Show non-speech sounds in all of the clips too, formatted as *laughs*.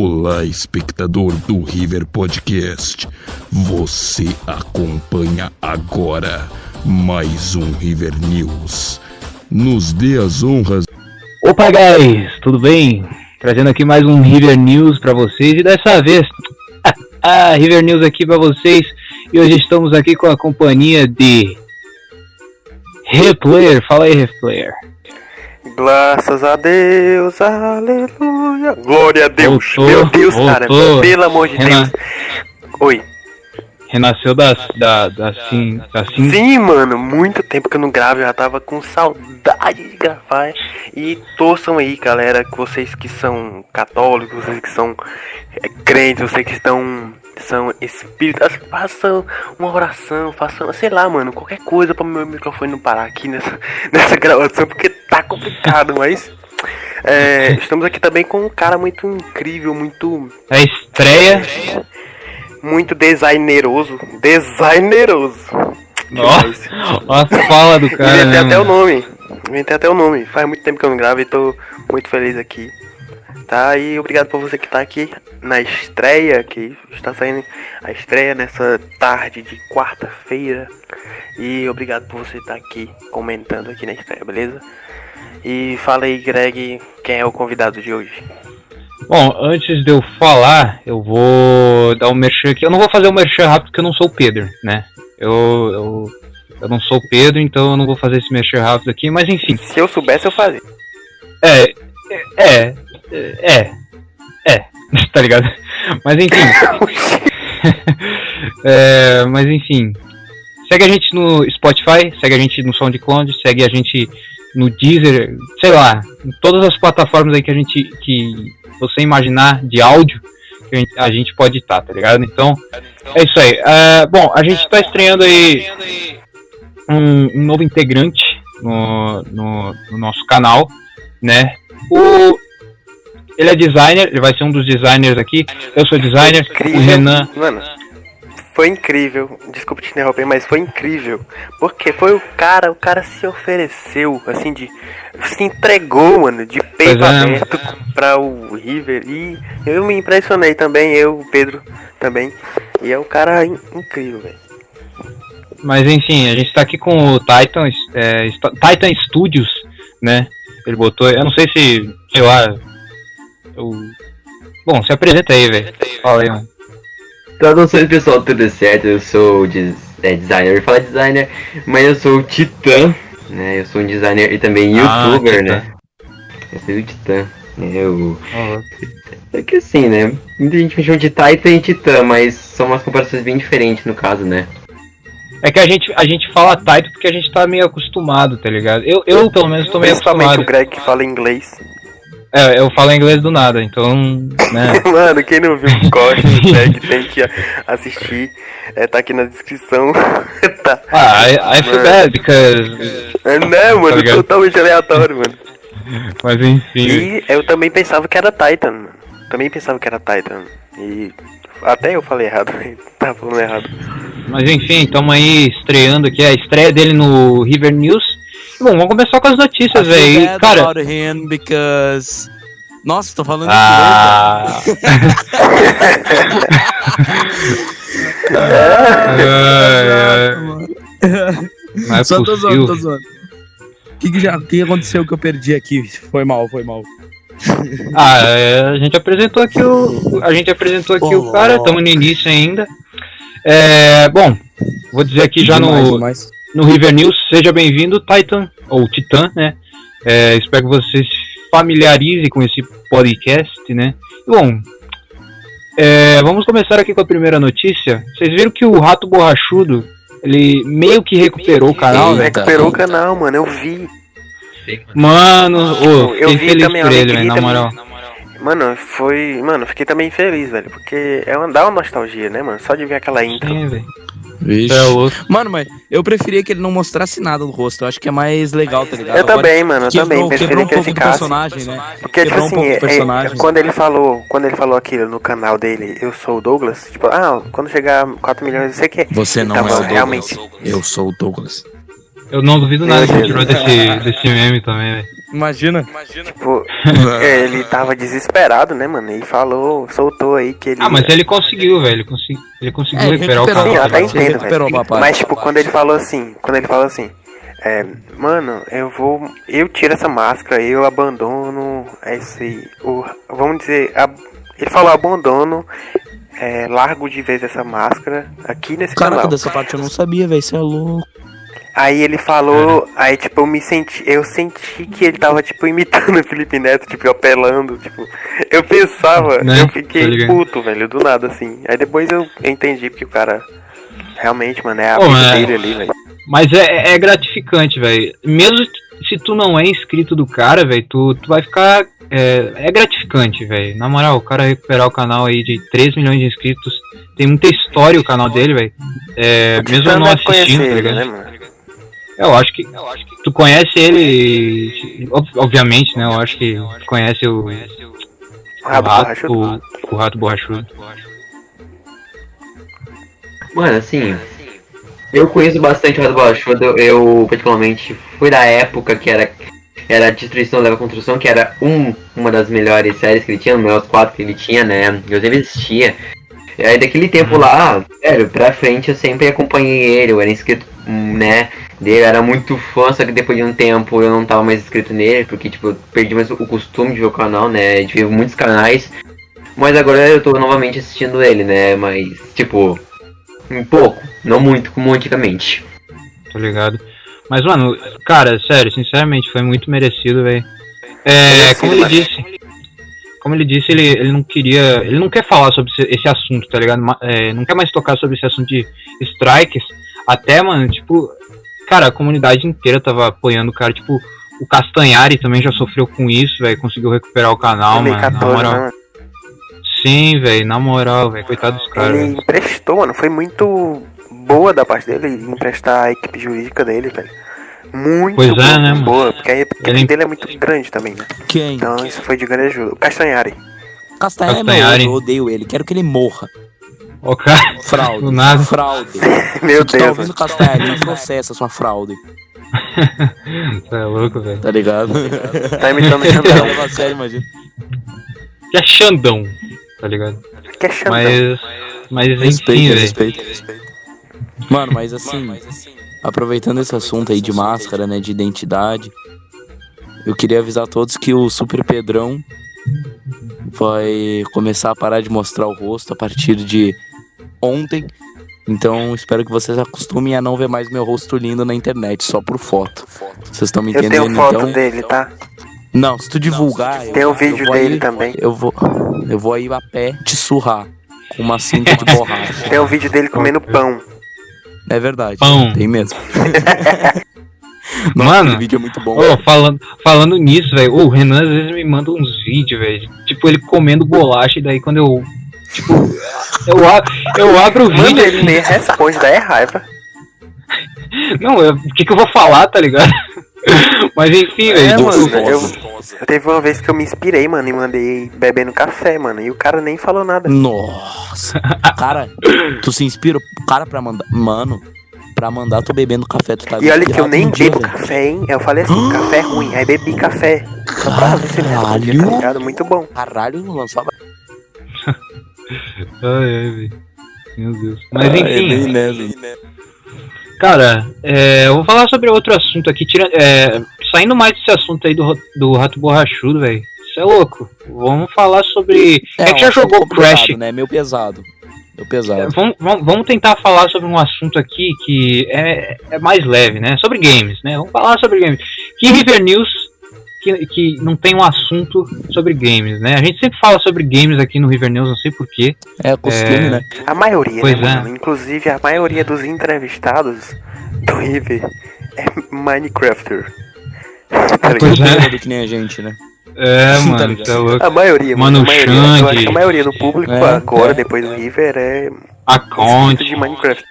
Olá, espectador do River Podcast. Você acompanha agora mais um River News. Nos dê as honras. Opa, guys, tudo bem? Trazendo aqui mais um River News para vocês e dessa vez, *laughs* River News aqui para vocês. E hoje estamos aqui com a companhia de Replayer. Fala aí, Replayer. Graças a Deus, aleluia. Glória a Deus. Voltou, Meu Deus, cara. voltou. Pelo amor de Renan- Deus. Oi. Renasceu da, da, da, sim, da sim, Sim, mano, muito tempo que eu não gravo, eu já tava com saudade de gravar. E torçam aí, galera, que vocês que são católicos, vocês que são é, crentes, vocês que estão são espíritas, façam uma oração, façam, sei lá, mano, qualquer coisa pra meu microfone não parar aqui nessa, *laughs* nessa gravação, porque tá complicado, mas é, estamos aqui também com um cara muito incrível, muito a estreia. muito designeroso, designeroso. Demais. Ó, ó a fala do cara. Inventei né, até o nome. Inventei até o nome. Faz muito tempo que eu não gravo e tô muito feliz aqui. Tá? E obrigado por você que tá aqui na estreia, que está saindo a estreia nessa tarde de quarta-feira. E obrigado por você estar aqui comentando aqui na estreia, beleza? E fala aí, Greg, quem é o convidado de hoje? Bom, antes de eu falar, eu vou dar um merchan aqui. Eu não vou fazer um merchan rápido porque eu não sou o Pedro, né? Eu, eu, eu não sou o Pedro, então eu não vou fazer esse merchan rápido aqui, mas enfim. Se eu soubesse, eu fazia. É, é, é, é, *laughs* tá ligado? Mas enfim. *laughs* É, mas enfim. Segue a gente no Spotify, segue a gente no SoundCloud, segue a gente no Deezer, sei lá, em todas as plataformas aí que a gente que você imaginar de áudio, a gente, a gente pode estar, tá ligado? Então, é isso aí. É, bom, a gente tá estreando aí um, um novo integrante no, no, no nosso canal, né? O, ele é designer, ele vai ser um dos designers aqui. Eu sou designer, o. Renan. Mano, foi incrível. Desculpa te interromper, mas foi incrível. Porque foi o cara, o cara se ofereceu, assim, de. Se entregou, mano, de peito Pois é. aberto pra o River. E eu me impressionei também, eu, o Pedro também. E é um cara in- incrível, velho. Mas enfim, a gente tá aqui com o Titan, é, Titan Studios, né? Ele botou, eu não sei se, sei lá. Eu... Bom, se apresenta aí, velho. Fala aí, mano. Traduções pessoal, tudo certo? Eu sou des- é, designer, eu ia falar designer, mas eu sou o Titã, né? Eu sou um designer e também Ah, youtuber, Titã. né? Eu sou o Titã. né? Eu... É que assim, né? Muita gente me chama de Titan e Titã, mas são umas comparações bem diferentes no caso, né? É que a gente, a gente fala Titan porque a gente tá meio acostumado, tá ligado? Eu, eu pelo menos tô meio Principalmente acostumado. o Greg que fala inglês. É, eu falo inglês do nada, então, né? *laughs* Mano, quem não viu o corte *laughs* do tem que assistir. É, tá aqui na descrição. *laughs* tá. Ah, I, I feel bad because. É, né, mano? ligado? totalmente aleatório, mano. Mas enfim. E eu também pensava que era Titan. mano. Também pensava que era Titan. E até eu falei errado. Tava falando errado. Mas enfim, estamos aí estreando aqui a estreia dele no River News. Bom, vamos começar com as notícias aí. Cara, about him because. Nossa, tô falando ah, *laughs* *laughs* não é Só tô zoando, tô zoando. O que, que, já, que aconteceu que eu perdi aqui? Foi mal, foi mal. Ah, é, a gente apresentou aqui o. A gente apresentou aqui o cara, estamos no início ainda. É, bom, vou dizer aqui já Demais, no, demais. No River News, seja bem-vindo, Titan, ou Titã, né? É, espero que você se familiarize com esse podcast, né? Bom, é, vamos começar aqui com a primeira notícia. Vocês viram que o Rato Borrachudo, ele meio que recuperou o canal, né? recuperou o canal, mano. Eu vi. Mano, ô, Eu fiquei vi feliz também, por ele, velho, na moral. Mano, foi. Mano, fiquei também feliz, velho. Porque é uma, dá uma nostalgia, né, mano? Só de ver aquela intro. Sim, velho. Vixe. É louco. Mano, mas eu preferia que ele não mostrasse nada do rosto. Eu acho que é mais legal, tá ligado? Eu Agora, também, mano. Eu também. Quebrou, um que ele pouco do ficasse. personagem, né? Porque, tipo Quebrou um assim, é- quando ele falou, quando ele falou aquilo no canal dele, eu sou o Douglas, tipo, ah, quando chegar 4 milhões, eu sei que Você não é o Douglas. realmente. Eu sou o Douglas. Eu não duvido nada que ele tirou desse, desse meme também, velho. Imagina. Tipo, é, ele tava desesperado, né, mano? E falou, soltou aí que ele. Ah, mas ele conseguiu, velho. Ele, consegui, ele conseguiu É, recuperar o. Sim, eu tá até entendo, velho. Mas, tipo, quando ele falou assim, quando ele falou assim, é, mano, eu vou. Eu tiro essa máscara, eu abandono esse. O, vamos dizer. a- ele falou abandono, é, largo de vez essa máscara aqui nesse Caraca, canal. dessa parte eu não sabia, velho. Você é louco. Aí ele falou, aí tipo, eu me senti, eu senti que ele tava tipo imitando o Felipe Neto, tipo, apelando, tipo, eu pensava, Né? eu fiquei puto, velho, do nada assim. Aí depois eu entendi porque o cara realmente, mano, é a Pô, vida dele ali, velho. Mas é, é gratificante, velho. Mesmo se tu não é inscrito do cara, velho, tu, tu vai ficar. É, é gratificante, velho. Na moral, o cara recuperar o canal aí de 3 milhões de inscritos. Tem muita história o canal dele, velho. É, mesmo não assistindo, tá ligado? né, mano? Eu acho que. Tu conhece ele. ob- Obviamente, né? Eu acho que tu conhece o. O rato, o, o rato borrachudo. Mano, assim, eu conheço bastante o Rato Borrachudo, eu, eu particularmente fui da época que era, era Destruição Leva Construção, que era um, uma das melhores séries que ele tinha, os melhores quatro que ele tinha, né, eu sempre assistia. E aí daquele tempo lá, sério, pra frente eu sempre acompanhei ele, eu era inscrito, hum, né, dele, eu era muito fã, só que depois de um tempo eu não tava mais inscrito nele, porque tipo, eu perdi mais o costume de ver o canal, né, de ver muitos canais. Mas agora eu tô novamente assistindo ele, né, mas tipo, um pouco, não muito como antigamente. tá ligado? Mas, mano, cara, sério, sinceramente, foi muito merecido, velho. É, como ele disse, como ele disse, ele, ele não queria, ele não quer falar sobre esse, assunto, tá ligado? É, não quer mais tocar sobre esse assunto de strikes. Até, mano, tipo, cara, a comunidade inteira tava apoiando o cara, tipo, o Castanhari também já sofreu com isso, velho, conseguiu recuperar o canal, mano, na 2014, moral. né, mano? Sim, velho, na moral, velho, coitado dos caras. Ele velho. emprestou, mano, foi muito boa da parte dele emprestar a equipe jurídica dele, velho. Muito Pois é, boa, né, mano? boa, porque a equipe Ele- dele é muito grande também, né? Quem? Então isso foi de grande ajuda. O Castanhari. Castanhari, Castanhari. meu, eu odeio ele. Quero que ele morra. Ó, cara, Fraude. Do nada. Fraude. *laughs* Meu tá Deus, ouvindo mano. Castanhari, me processa sua fraude. *laughs* você é louco, velho. Tá ligado? Tá imitando o Xandão. leva sério, imagina. Que é Xandão, tá ligado? Que é Xandão. Mas, mas enfim, Respeito, respeito. Mano, mas assim, aproveitando esse assunto aí de máscara, né, de identidade, eu queria avisar a todos que o Super Pedrão vai começar a parar de mostrar o rosto a partir de ontem. Então, espero que vocês acostumem a não ver mais meu rosto lindo na internet, só por foto. Vocês estão me Eu entendendo, tenho foto então? dele, tá? Não, se tu divulgar, eu- Tem o eu vídeo vou dele aí- também. Eu vou, eu vou aí a pé te surrar com uma cinta de *laughs* borracha. Tem o vídeo dele comendo pão. É verdade. Pão. Tem mesmo. *laughs* Nossa, Mano, aquele vídeo é muito bom. Ô, falando, falando nisso, velho, o Renan às vezes me manda uns vídeos, velho. Tipo, ele comendo bolacha, e daí quando eu. Tipo, eu, a- eu abro o Mano, vídeo. ele nem responde, daí é raiva. Não, o que, que eu vou falar, tá ligado? Mas enfim, É, velho. mano, tipo, eu, eu teve uma vez que eu me inspirei, mano, e mandei bebendo café, mano. E o cara nem falou nada. Nossa. Cara, tu se inspira o cara pra mandar. Mano, pra mandar tu bebendo café, tu tá E olha que eu nem dia, bebo velho. café, hein? Eu falei assim, café é ruim. Aí bebi café. Só pra ver se ele respondia, tá Caralho. ligado? Muito bom. Caralho, lançou a Ai, ai, velho. Meu Deus. Mas Ah, é enfim, bem leve. cara, é, eu vou falar sobre outro assunto aqui, tira, é, saindo mais desse assunto aí do, do rato borrachudo, velho. Isso é louco. Vamos falar sobre. É, que já jogou Crash. né? Meio pesado. Meio pesado. É, vamos, vamos, vamos tentar falar sobre um assunto aqui que é, é mais leve, né? Sobre games, né? Vamos falar sobre games. Que River News que, que não tem um assunto sobre games, né? A gente sempre fala sobre games aqui no River News, não sei porquê. É costume, É. né? A maioria, Pois né, é. Inclusive, a maioria dos entrevistados do River é Minecrafter. Tá ligado? Pois é. do que nem a gente, né? É, *laughs* Tá mano, é louco. A maioria, Mano. A maioria, eu Xande. acho que a maioria do público É, agora, é. depois do River, é Account. inscrito de Minecraft.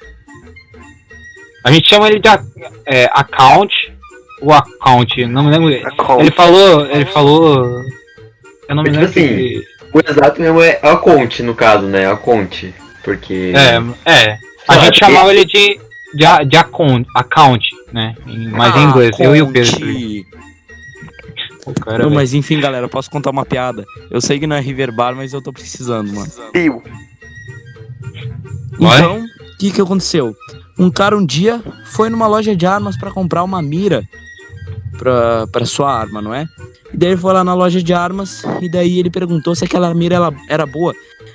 A gente chama ele de é, account ou account, não me lembro. Account. Ele falou, ele falou. Eu não me Tipo lembro. assim, que- O exato mesmo é a Conte, no caso, né? A Conte. Porque. É, é. A gente chamava ele de, de, de account, account. né? Mas em inglês, eu e o Pedro. O cara, Não, mas enfim, galera, eu posso contar uma piada. Eu sei que não é River Bar, mas eu tô precisando, mano. Então, o que que aconteceu? Um cara um dia foi numa loja de armas pra comprar uma mira pra sua arma, não é? E daí ele foi lá na loja de armas e daí ele perguntou se aquela mira ela, era boa.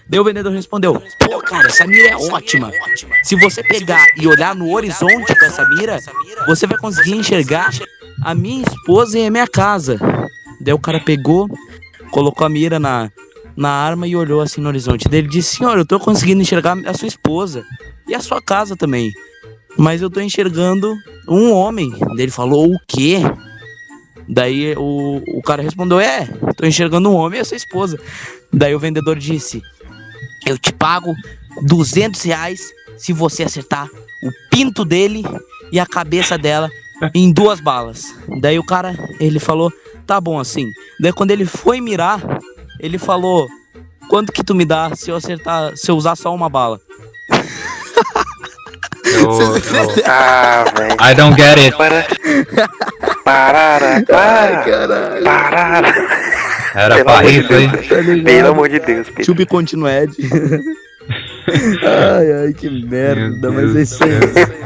Daí o vendedor respondeu: Pô, cara, essa mira é ótima. Se você pegar e olhar no horizonte com essa mira, você vai conseguir enxergar a minha esposa e a minha casa. Daí o cara pegou, colocou a mira na, na arma e olhou assim no horizonte. Daí ele disse: Senhor, eu tô conseguindo enxergar a sua esposa e a sua casa também. Mas eu tô enxergando um homem. Daí ele falou: O quê? Daí o, o cara respondeu: É, tô enxergando um homem e a sua esposa. Daí o vendedor disse: Eu te pago 200 reais se você acertar o pinto dele e a cabeça dela em duas balas. Daí o cara, ele falou: Tá bom assim. Daí quando ele foi mirar, ele falou: Quanto que tu me dá se eu acertar, se eu usar só uma bala? *laughs* Eu, eu, Ah, velho. I don't get it. *laughs* Para. Parara, para. caralho. Parara. Era Pelo pra amor de isso aí. Deus. Pelo amor de Deus, Pedro. To be continued. *laughs* ai, ai, que merda, Meu mas é isso aí.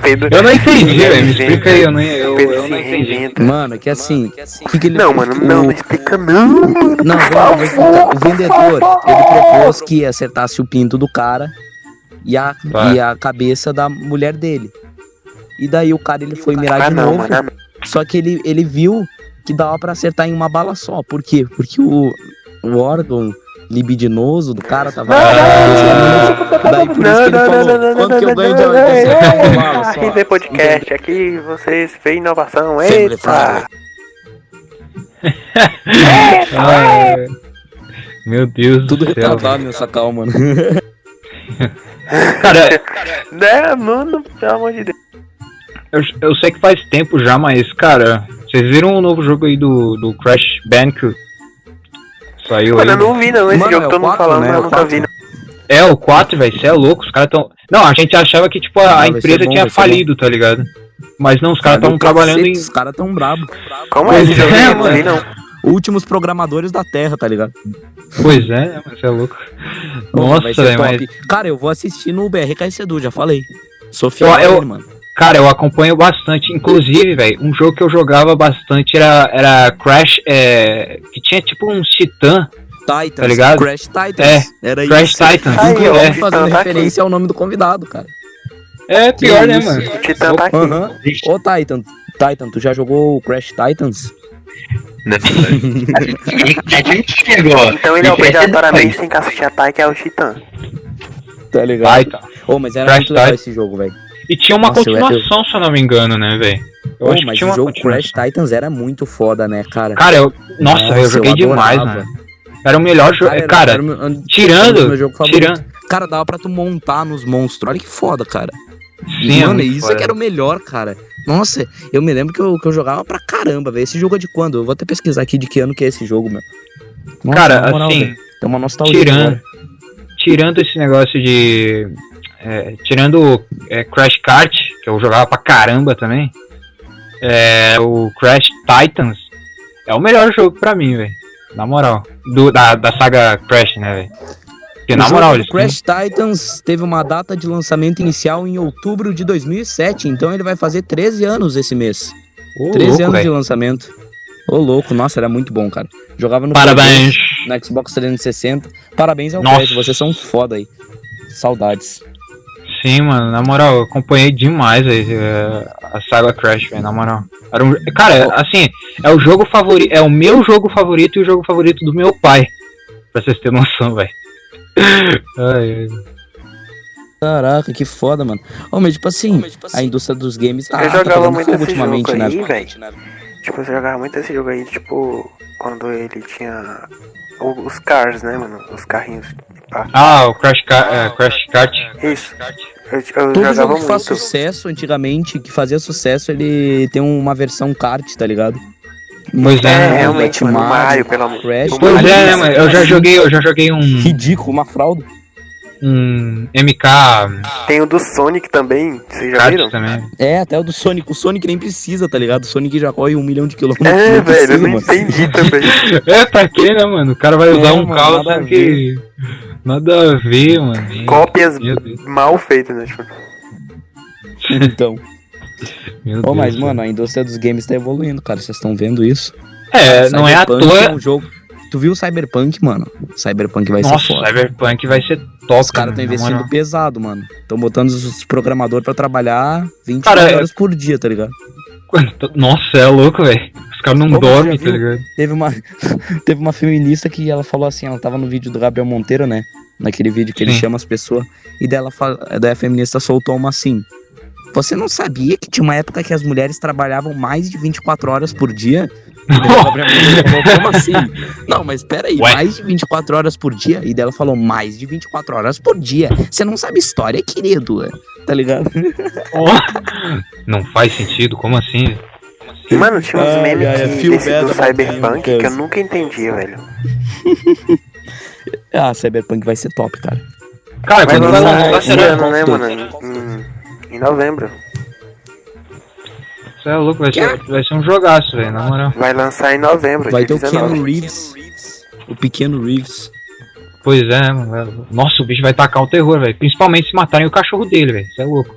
Pedro. Eu não entendi, velho. Me explica aí, eu não, eu, Pedro eu não entendi. reinventa. Mano, é que assim, o que, que ele Não, mano, não, o- não explica não, mano. Não, vamos, vou explicar. O vendedor, ele propôs que acertasse o pinto do cara e a, Vai. e a cabeça da mulher dele. E daí o cara ele foi mirar Ah, de não, novo, mano. Ah, não. só que ele, ele viu que dava pra acertar em uma bala só. Por quê? Porque o, o órgão libidinoso do cara tava cabeça. Daí por isso que ele falou, quanto que eu ganho de só? RV Podcast, aqui vocês veem inovação. Eita! Ah, Meu Deus Tudo do céu. retardado nessa calma, mano. Cara, Né, mano, pelo amor de Deus. Eu, eu sei que faz tempo já, mas, cara, vocês viram o novo jogo aí do, do Crash Bandicoot? Saiu Mano, aí. eu não vi não esse Mano, jogo é todo mundo falando, né? mas É eu nunca vi não. É, o 4, velho, você é louco, os caras tão. Não, a gente achava que, tipo, a, Ah, ser empresa bom, tinha ser falido, tá ligado? Mas não, os caras do trabalhando cacete, em. Os caras tão brabo. Como é esse jogo? é, não vi não. Últimos programadores da Terra, tá ligado? Pois é, mas você é louco. Nossa, velho, mas. Cara, eu vou assistir no BRK Sedu, já falei. Sou fiel Eu- eu- mano. Cara, eu acompanho bastante. Inclusive, velho, um jogo que eu jogava bastante era, era Crash, é, que tinha tipo um titã. Titans, Tá ligado? Crash Titans. É, Era Crash isso. Titans. Aí, ó, é. Fazendo tá aqui. referência ao nome do convidado, cara. é pior, Que né, isso. mano? O Titã tá aqui. Aham. Ô, Titan, Titan, tu já jogou o Crash Titans? Não, a gente chegou. Então ele obrigatoriamente tem que assistir a Tai, que é o Titã. Tá ligado? Titan. Ô, mas era Crash muito legal Titan. esse jogo, velho. E tinha uma Nossa, eu- continuação, se eu não me engano, né, velho? Eu Ô, acho que mas tinha o jogo. Crash Titans era muito foda, né, cara? Cara, eu. Nossa, eu joguei demais, adorava. mano. Era o melhor jogo. era- Cara, era tirando- favoritos. tirando. Cara, dava pra tu montar nos monstros. Olha que foda, cara. Sim, é Mano, muito isso foda. é que era o melhor, cara. Nossa, eu me lembro que eu, que eu jogava pra caramba, velho. Esse jogo é de quando? Eu vou até pesquisar aqui de que ano que é esse jogo, meu. Nossa, Cara, moral, assim, velho, Tem uma nostalgia. tirando, agora. tirando esse negócio de. É, tirando é, Crash Kart, que eu jogava pra caramba também. É, o Crash Titans é o melhor jogo pra mim, velho. Na moral. Do, da, da saga Crash, né, velho? Porque O na moral, eles. Crash Titans teve uma data de lançamento inicial em outubro de 2007, então ele vai fazer 13 anos esse mês. Ô, 13 louco, anos de velho. lançamento. Ô, louco, nossa, era muito bom, cara. Jogava no Parabéns. Play, no Xbox 360. Parabéns ao Nossa. Crash, vocês são foda aí. Saudades. Sim, mano, na moral, eu acompanhei demais aí, é, a saga Crash, velho, na moral. Era um, cara, assim, é o jogo favorito, é o meu jogo favorito e o jogo favorito do meu pai. Pra vocês terem noção, velho. *laughs* Ai, ai. Caraca, que foda, mano. Ô, mas tipo assim, a indústria dos games tá, Eu tá jogava pegando muito esse ultimamente, jogo né? aí, velho. Tipo, eu jogava muito esse jogo aí, tipo, quando ele tinha os cars, né, mano? Os carrinhos. Ah, o Crash, Ka- é, Crash Kart. Isso. Eu, eu Todo jogo que muito. faz sucesso antigamente, que fazia sucesso, ele tem uma versão kart, tá ligado? Pois é, É, né? realmente, mano, o Mario, Mario, pelo amor Crash, Pois Mario- é, né, mano? Eu já joguei, eu já joguei um. Ridículo, uma fralda. um MK Tem o do Sonic também, vocês já viram? também. É, até o do Sonic. O Sonic nem precisa, tá ligado? O Sonic já corre um milhão de quilômetros. É, não velho, eu não mano. entendi também. *laughs* É, pra quê, né, mano? O cara vai usar É, um mano, carro, que. Nada a ver, mano. Cópias mal feitas, né? Tipo, Então. Meu Pô, mas, Deus, mano, a indústria dos games tá evoluindo, cara. Vocês estão vendo isso? É, não é à toa. É um jogo... Tu viu o Cyberpunk, mano? Cyberpunk vai Nossa, ser foda. Cyberpunk vai ser top. Os caras mano, estão investindo moral. pesado, mano. Estão botando os programadores pra trabalhar 20 Cara, horas por dia, tá ligado? Nossa, é louco, velho. Os caras não já tá ligado? Teve uma, *laughs* teve uma feminista que ela falou assim, ela tava no vídeo do Gabriel Monteiro, né? Naquele vídeo que ele Sim. chama as pessoas. E daí, ela fala, daí a feminista soltou uma assim. Você não sabia que tinha uma época que as mulheres trabalhavam mais de 24 horas por dia? E como *laughs* assim? Não, mas peraí, Ué? mais de 24 horas por dia? E daí ela falou, mais de 24 horas por dia. Você não sabe história, querido. Tá ligado? Não faz sentido, como assim? Mano, tinha uns memes ai, que, feel desse do Cyberpunk que eu nunca entendi, velho. *laughs* Ah, Cyberpunk vai ser top, cara. Cara, Vai lançar esse será? ano, né, mano? Em, em novembro. Você é louco, vai ser, vai ser um jogaço, velho, na moral. Vai lançar em novembro, Vai ter o Keanu 19. Reeves. O pequeno Reeves. Pois é, mano. vai- Nossa, o bicho vai tacar o terror, velho. Principalmente se matarem o cachorro dele, velho. Você é louco.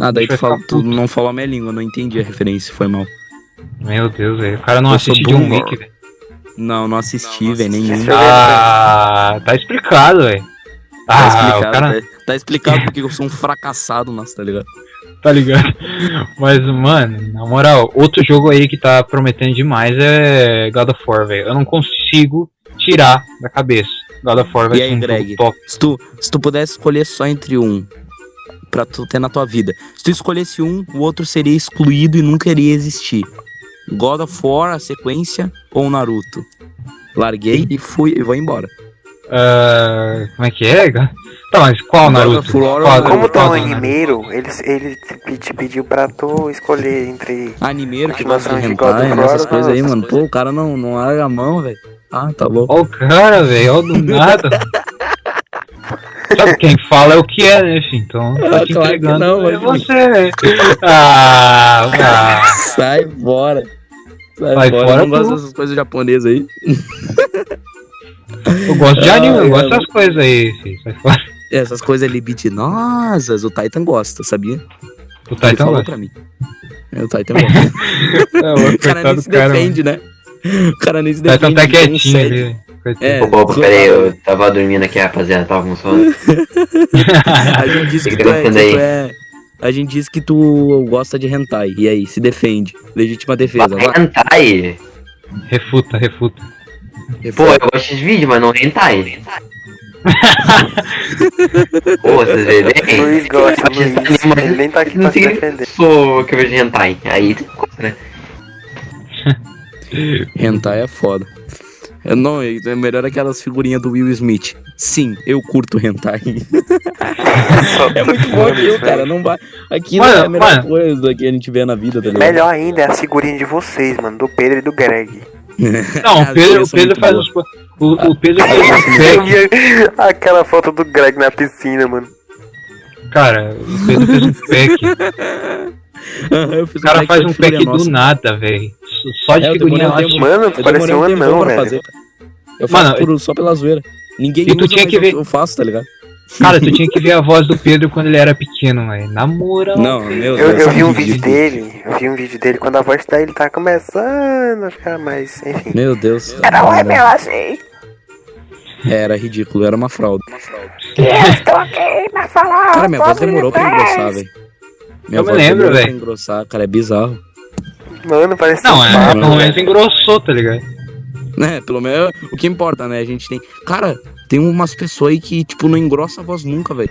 Ah, daí Deixa tu, fala, tu não falou a minha língua, eu não entendi a referência, foi mal. Meu Deus, velho. O cara não Eu sou assiste John. Wick, velho. Não, não assisti, velho, nenhum. Ah, tá explicado, velho. Tá Ah, explicado, o cara tá, tá explicado porque eu sou um fracassado, nossa, tá ligado? tá ligado. Mas, mano, na moral, outro jogo aí que tá prometendo demais é God of War, velho. Eu não consigo tirar da cabeça. God of War vai E ser aí, um Greg? top. Se tu, se tu pudesse escolher só entre um pra tu ter na tua vida, se tu escolhesse um, o outro seria excluído e nunca iria existir. God of War, a sequência, ou Naruto? Larguei e fui e vou embora. Ah, como é que é? Tá, mas qual God Naruto? of War, Qual- Como tu é qual um animeiro, ele, ele te, te pediu pra tu escolher entre. Animeiro que gosta de hentai, of né, essas coisas aí, mano. Pô, o cara não, não larga a mão, velho. Ah, tá louco. Ó o cara, velho, ó do nada. *laughs* Quem fala é o que é, né, filho? Então, tá Ah, te claro que entregando não, é você, velho. Ah, ah, Sai fora. Sai, Sai fora. fora Eu não gosto dessas coisas japonesas aí. eu gosto de Ah, anime, eu *laughs* gosto mano. dessas coisas aí, filho. Sai fora. Essas coisas libidinosas, o Titan gosta, sabia? O Ele Titan falou gosta. pra mim. É, o Titan gosta. *laughs* É, o o cara nem se cara, defende, né? O cara nem se mano. Titan defende. tá quietinho ali. Coitado. É, Opa, opa, peraí, eu tava dormindo aqui, rapaziada, tava com sono. *laughs* *laughs* A gente disse que Fica tu é, que tu é- A gente disse que tu gosta de hentai. E aí, se defende. Legítima defesa. Hentai? Refuta, refuta. Pô, eu gosto de vídeo, mas não hentai. Pô, vocês veem bem? *laughs* Luiz gosta, Luiz. anima- Ele nem tá aqui pra se que defender. sou que eu vejo hentai. Aí tem coisa, né? Hentai é foda. Eu não, é melhor aquelas figurinhas do Will Smith. Sim, eu curto hentai. *laughs* É muito bom aquilo, cara. Não vai. Aquilo Mano, é a melhor mano. coisa que a gente vê na vida, tá ligado? Melhor ainda é a figurinha de vocês, mano, do Pedro e do Greg. *laughs* Não, o Pedro, o Pedro faz uns. O, o Pedro faz Eu pack. *laughs* aquela foto do Greg na piscina, mano. Cara, o Pedro fez um pack. Eu O cara um faz um pack do nossa. nada, velho. Só de É, eu figurinha um lá. tempo. Mano, Eu demorei um um anão, velho. fazer. Eu faço Mano, por- só pela zoeira. Ninguém E tu usa, tinha que eu- ver- eu faço, tá ligado? Cara, tu *laughs* tinha que ver a voz do Pedro quando ele era pequeno, velho. Na moral. Não, meu Eu, Deus. eu vi um vídeo dele, eu vi um vídeo dele quando a voz dele tá começando a ficar mais, enfim. Meu Deus. Não é meu assim. Era ridículo, era uma fralda. Eu estou aqui pra falar. Cara, minha voz demorou pra engrossar, velho. Minha Eu me lembro, velho. engrossar, cara, é bizarro. Mano, parece Não, é, papo, pelo menos engrossou, tá ligado? Né, pelo menos o que importa, né? A gente tem. Cara, tem umas pessoas aí que, tipo, não engrossa a voz nunca, velho.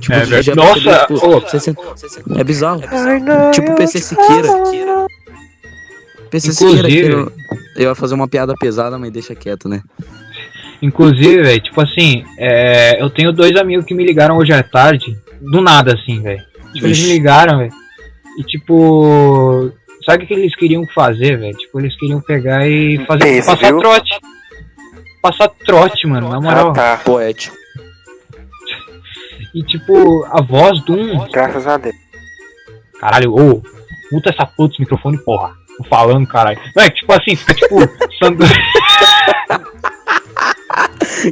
Tipo, É já Nossa, tipo, você sente- É bizarro. Ai, não, Tipo eu PC Siqueira. PC Siqueira, eu, eu ia fazer uma piada pesada, mas deixa quieto, né? Inclusive, velho, tipo assim, é, eu tenho dois amigos que me ligaram hoje à tarde, do nada, assim, velho. Tipo, eles me ligaram, velho. E tipo. Sabe o que eles queriam fazer, velho? Tipo, eles queriam pegar e fazer. Esse, passar viu? trote. Passar trote, mano, na moral. Ah, tá. Poético. E tipo, a voz de um. Graças a Deus. Caralho, ô, muta essa puta esse microfone, porra. Tô falando, caralho. Não, é que, tipo assim, fica tipo. *laughs* sandu-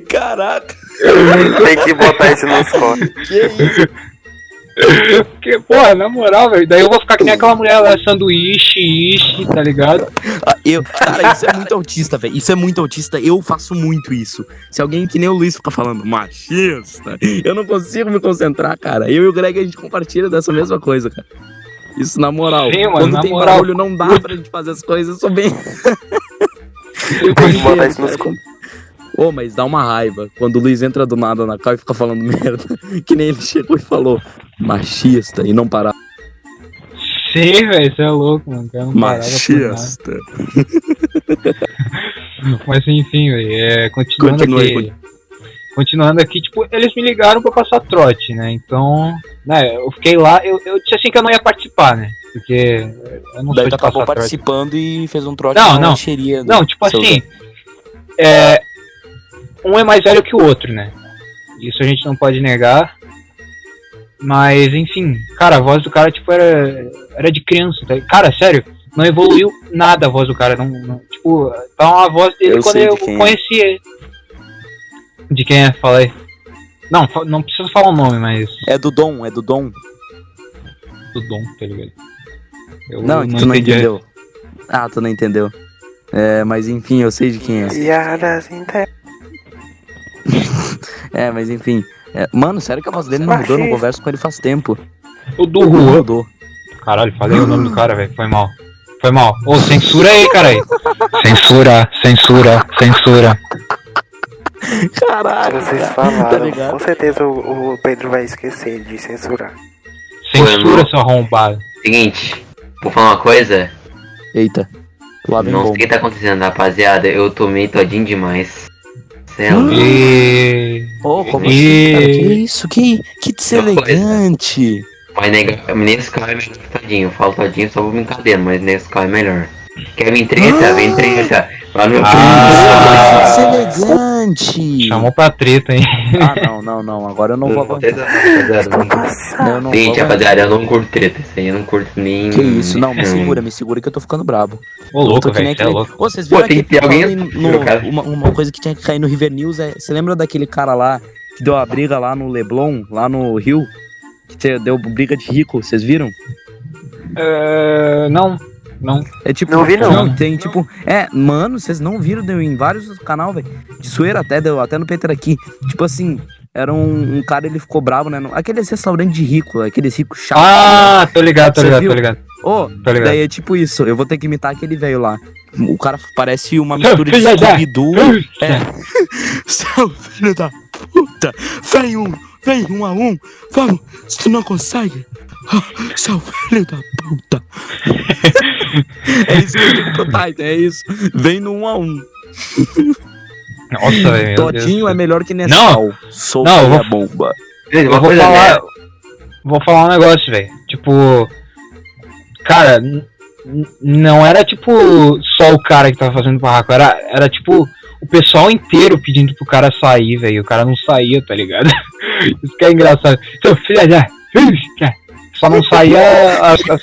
Caraca, Tem que botar isso nos cortes. que isso? Porque, porra, na moral, velho. Daí eu vou ficar que nem aquela mulher lá, sanduíche, ishi, tá ligado? Ah, Eu, cara, isso é muito autista, velho. Isso é muito autista. Eu faço muito isso. Se alguém que nem o Luiz fica falando machista, eu não consigo me concentrar, cara. Eu e o Greg a gente compartilha dessa mesma coisa, cara. Isso na moral. Sim, mano, Quando na tem moral. barulho, não dá pra gente fazer as coisas. Eu sou bem. Tem que botar isso nos *laughs* cortes. Ô, mas dá uma raiva quando o Luiz entra do nada na cal e fica falando *laughs* merda. Que nem ele chegou e falou machista e não parar. Sim, velho, você é louco, mano. Cara, não parava por nada. Machista. *laughs* Mas enfim, velho, é, continuando Continua aí, aqui. Continuando aqui, tipo, eles me ligaram pra passar trote, né? Então, né, eu fiquei lá, eu, eu disse assim que eu não ia participar, né? Porque eu não Daí sou de passar acabou trote. participando e fez um trote Não, na não. lancheria. né? Não, tipo assim, é, um é mais velho que o outro, né? Isso a gente não pode negar. Mas, enfim, cara, a voz do cara, tipo, era, era de criança. Tá? Cara, sério, não evoluiu *laughs* nada a voz do cara. Não, não- tipo, tá uma voz dele Eu quando de eu é. conheci ele. De quem é? Fala aí. Não, não preciso falar o nome, mas. É do Dom, é do Dom. Do Dom, tá ligado? Eu Não, tu não entendeu. Ah, tu não entendeu. É, mas enfim, eu sei de quem é. Piadas inter... *laughs* É, mas enfim. É, mano, sério que a voz dele não mudou? Eu não converso com ele faz tempo. O do Juan. mudou. Caralho, falei o nome do cara, velho. Foi mal. Foi mal. Ô, censura aí, cara aí. Censura, censura, censura. Caralho. Vocês cara. falaram. Tá? Com certeza o, o Pedro vai esquecer de censurar. Censura, seu arrombado. Seguinte, vou falar uma coisa. Eita. Lá vem Não sei o que tá acontecendo, rapaziada. Eu tomei todinho demais. É louco. E... Ô, como E- assim, cara? Que isso? Que, que deselegante. Mas nega- Nescau é melhor que todinho. Eu falo todinho só vou brincadeira, mas Nescau é melhor. Quer vir treta? Vem treta. Lá no Ah. Que deselegante. Chamou pra treta, hein? Ah, não, não, não. Agora eu não vou não vou Gente, rapaziada, eu não curto treta. Isso aí eu não curto nem. Que isso? Não, me segura, me segura que eu tô ficando brabo. Ô, louco, velho, você é aquele- louco. Ô, vocês Pô, viram tem aquele que ter alguém no uma, uma coisa que tinha que cair no River News é. Você lembra daquele cara lá que deu a briga lá no Leblon, lá no Rio? Que deu briga de rico, vocês viram? É, não, não. É tipo. Não vi, não. Tem tipo. É, mano, vocês não viram, deu em vários canal, velho. De zoeira até, deu até no Peter aqui. Tipo assim, era um, um cara, ele ficou bravo, né? Aqueles restaurantes de rico, aqueles ricos chatos. Ah, tô ligado, tô Você ligado, viu? tô ligado. Ô, Tá ligado. daí é tipo isso, eu vou ter que imitar aquele velho lá. O cara parece uma *laughs* mistura de Scooby-Doo. *laughs* É. *laughs* Seu filho da puta, vem um, vem um a um, vamos, se tu não consegue, ah, *laughs* seu filho da puta. *laughs* é isso que eu digo pro Titan, é isso, vem no um a um. Nossa, velho. meu Deus. Todinho é melhor que Nescau, Não, eu aí vou- bomba. Eu vou falar. Vou falar um negócio, velho. Tipo. Cara, não era tipo só o cara que tava fazendo barraco. Era, era tipo o pessoal inteiro pedindo pro cara sair, velho. O cara não saía, tá ligado? *laughs* Isso que é engraçado. Seu filho da. Só não saía as, as,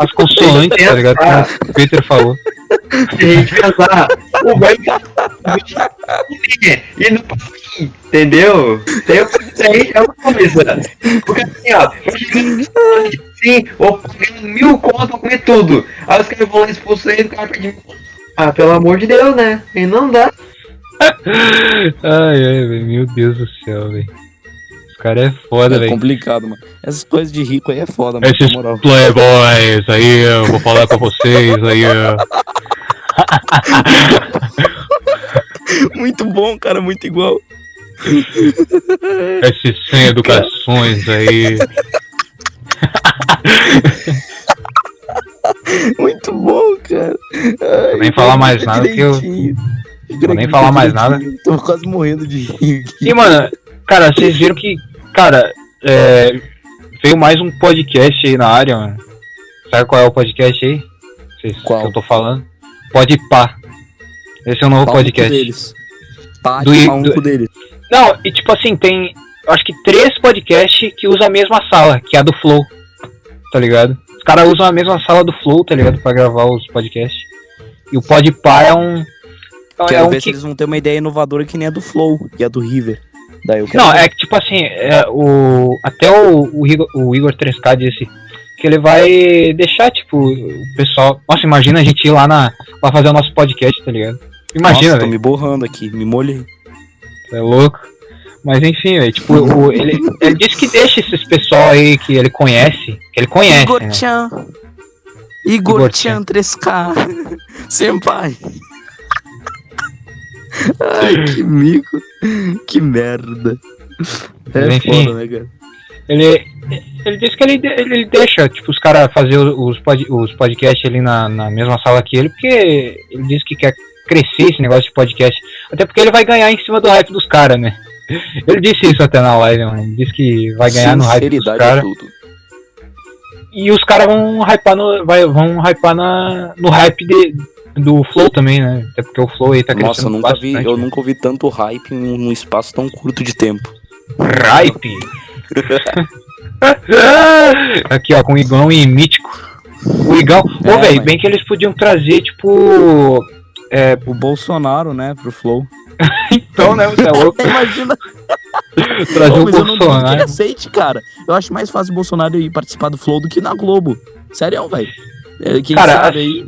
as consoantes, tá ligado? Como o Peter falou. Se a gente pensar, o velho e não entendeu? Daí eu pensei, é uma coisa. Porque assim, ó, no sim, vou pagando mil conto pra comer tudo. Aí os caras vão lá expulsar ele, o cara pede mil. Ah, pelo amor de Deus, né? E não dá. Ai, ai, velho. Meu Deus do céu, velho. Os caras é foda, É velho. complicado, mano. Essas coisas de rico aí é foda, mano, Esses playboys aí, eu vou falar com vocês aí. *laughs* Muito bom, cara, muito igual. Esses sem educações aí. *laughs* Muito bom, cara. Ai, Vou nem falar mais nada que eu- direitinho. Vou nem falar mais nada. direitinho. Tô quase morrendo de rir. E, mano, cara, vocês viram que, cara, é, veio mais um podcast aí na área, mano. Sabe qual é o podcast aí? Vocês, Qual? Que eu tô falando? Pode pá. Esse é o novo cu podcast. deles. Pá Do- de do- deles. Não, e tipo assim, tem. acho que três podcasts que usam a mesma sala, que é a do Flow. Tá ligado? Os caras usam a mesma sala do Flow, tá ligado? Pra gravar os podcasts. E o Podpah é um. É Quero um ver que se eles vão ter uma ideia inovadora que nem a do Flow e a do River. Daí eu quero Não, ver. é que tipo assim, é, o, até o, o, Igor, o Igor 3K disse que ele vai deixar, tipo, o pessoal. Nossa, imagina a gente ir lá na. lá fazer o nosso podcast, tá ligado? Imagina, Nossa, tô velho. me borrando aqui, me molhei. É louco. Mas enfim, velho, tipo, o, ele, ele disse que deixa esses pessoal aí que ele conhece. Que ele conhece, Igor né? Chan. Igor Igor Chan 3K. *laughs* Senpai. *laughs* Ai, que mico. Que merda. É Enfim. foda, né, cara? Ele, ele disse que ele, ele deixa, tipo, os caras fazer os, pod, os podcasts ali na, na mesma sala que ele, porque ele disse que quer crescer esse negócio de podcast. Até porque ele vai ganhar em cima do hype dos caras, né? Ele disse isso até na live, mano. Ele disse que vai ganhar no hype dos caras. é. E os caras vão hypar no. Vai, vão hypar na, no hype de, do Flow também, né? Até porque o Flow aí tá crescendo Nossa, eu nunca vi, eu nunca ouvi tanto hype em um, num espaço tão curto de tempo. Hype! *laughs* Aqui, ó, com o Igão e Mítico. O Igão. Ô, É, velho, mas- bem que eles podiam trazer, tipo. É, O Bolsonaro, né, pro Flow. *laughs* então, né? Você é louco. *laughs* Imagina. Trazer Ô, o mas eu não duvido que ele Bolsonaro. aceite, cara. Eu acho mais fácil o Bolsonaro ir participar do Flow do que na Globo. Sério, velho. É, Quem Cara, sabe aí.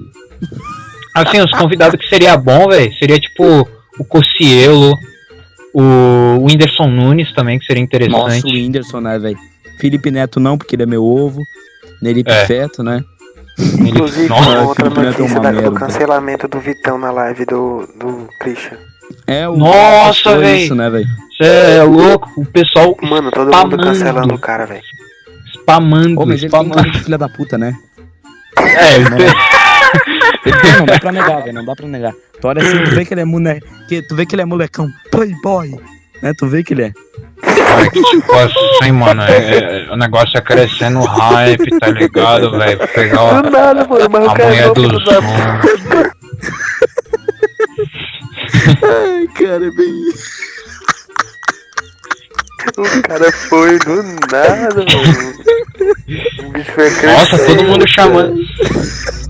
Assim, os convidados que seria bom, velho, seria tipo o Cocielo, o Whindersson Nunes também, que seria Nossa, o interessante. Whindersson, né, velho? Felipe Neto não, porque ele é meu ovo. Nelipe É. Feto, né? Inclusive, Nossa, outra Felipe Neto é notícia da- do cancelamento do Vitão na live do, do Christian. É o Nossa, véi. isso, né, velho? Cê é louco, o pessoal Mano, todo Spamando. mundo cancelando o cara, velho. spamando, Ô, mas ele tem spamando. cara de filha da puta, né? É, *laughs* ele *laughs* não dá pra negar, velho. Não dá pra negar. Tu olha assim, tu vê que ele é mone... que Tu vê que ele é molecão. Playboy. Né? Tu vê que ele é. Cara, que tipo assim, mano, é- é- o negócio é crescendo hype, tá ligado, velho? Pegar Do nada, mano, mas o a mulher é do. *laughs* Ai, cara, é bem O cara foi do nada, mano. O bicho foi Nossa, todo mundo chamando.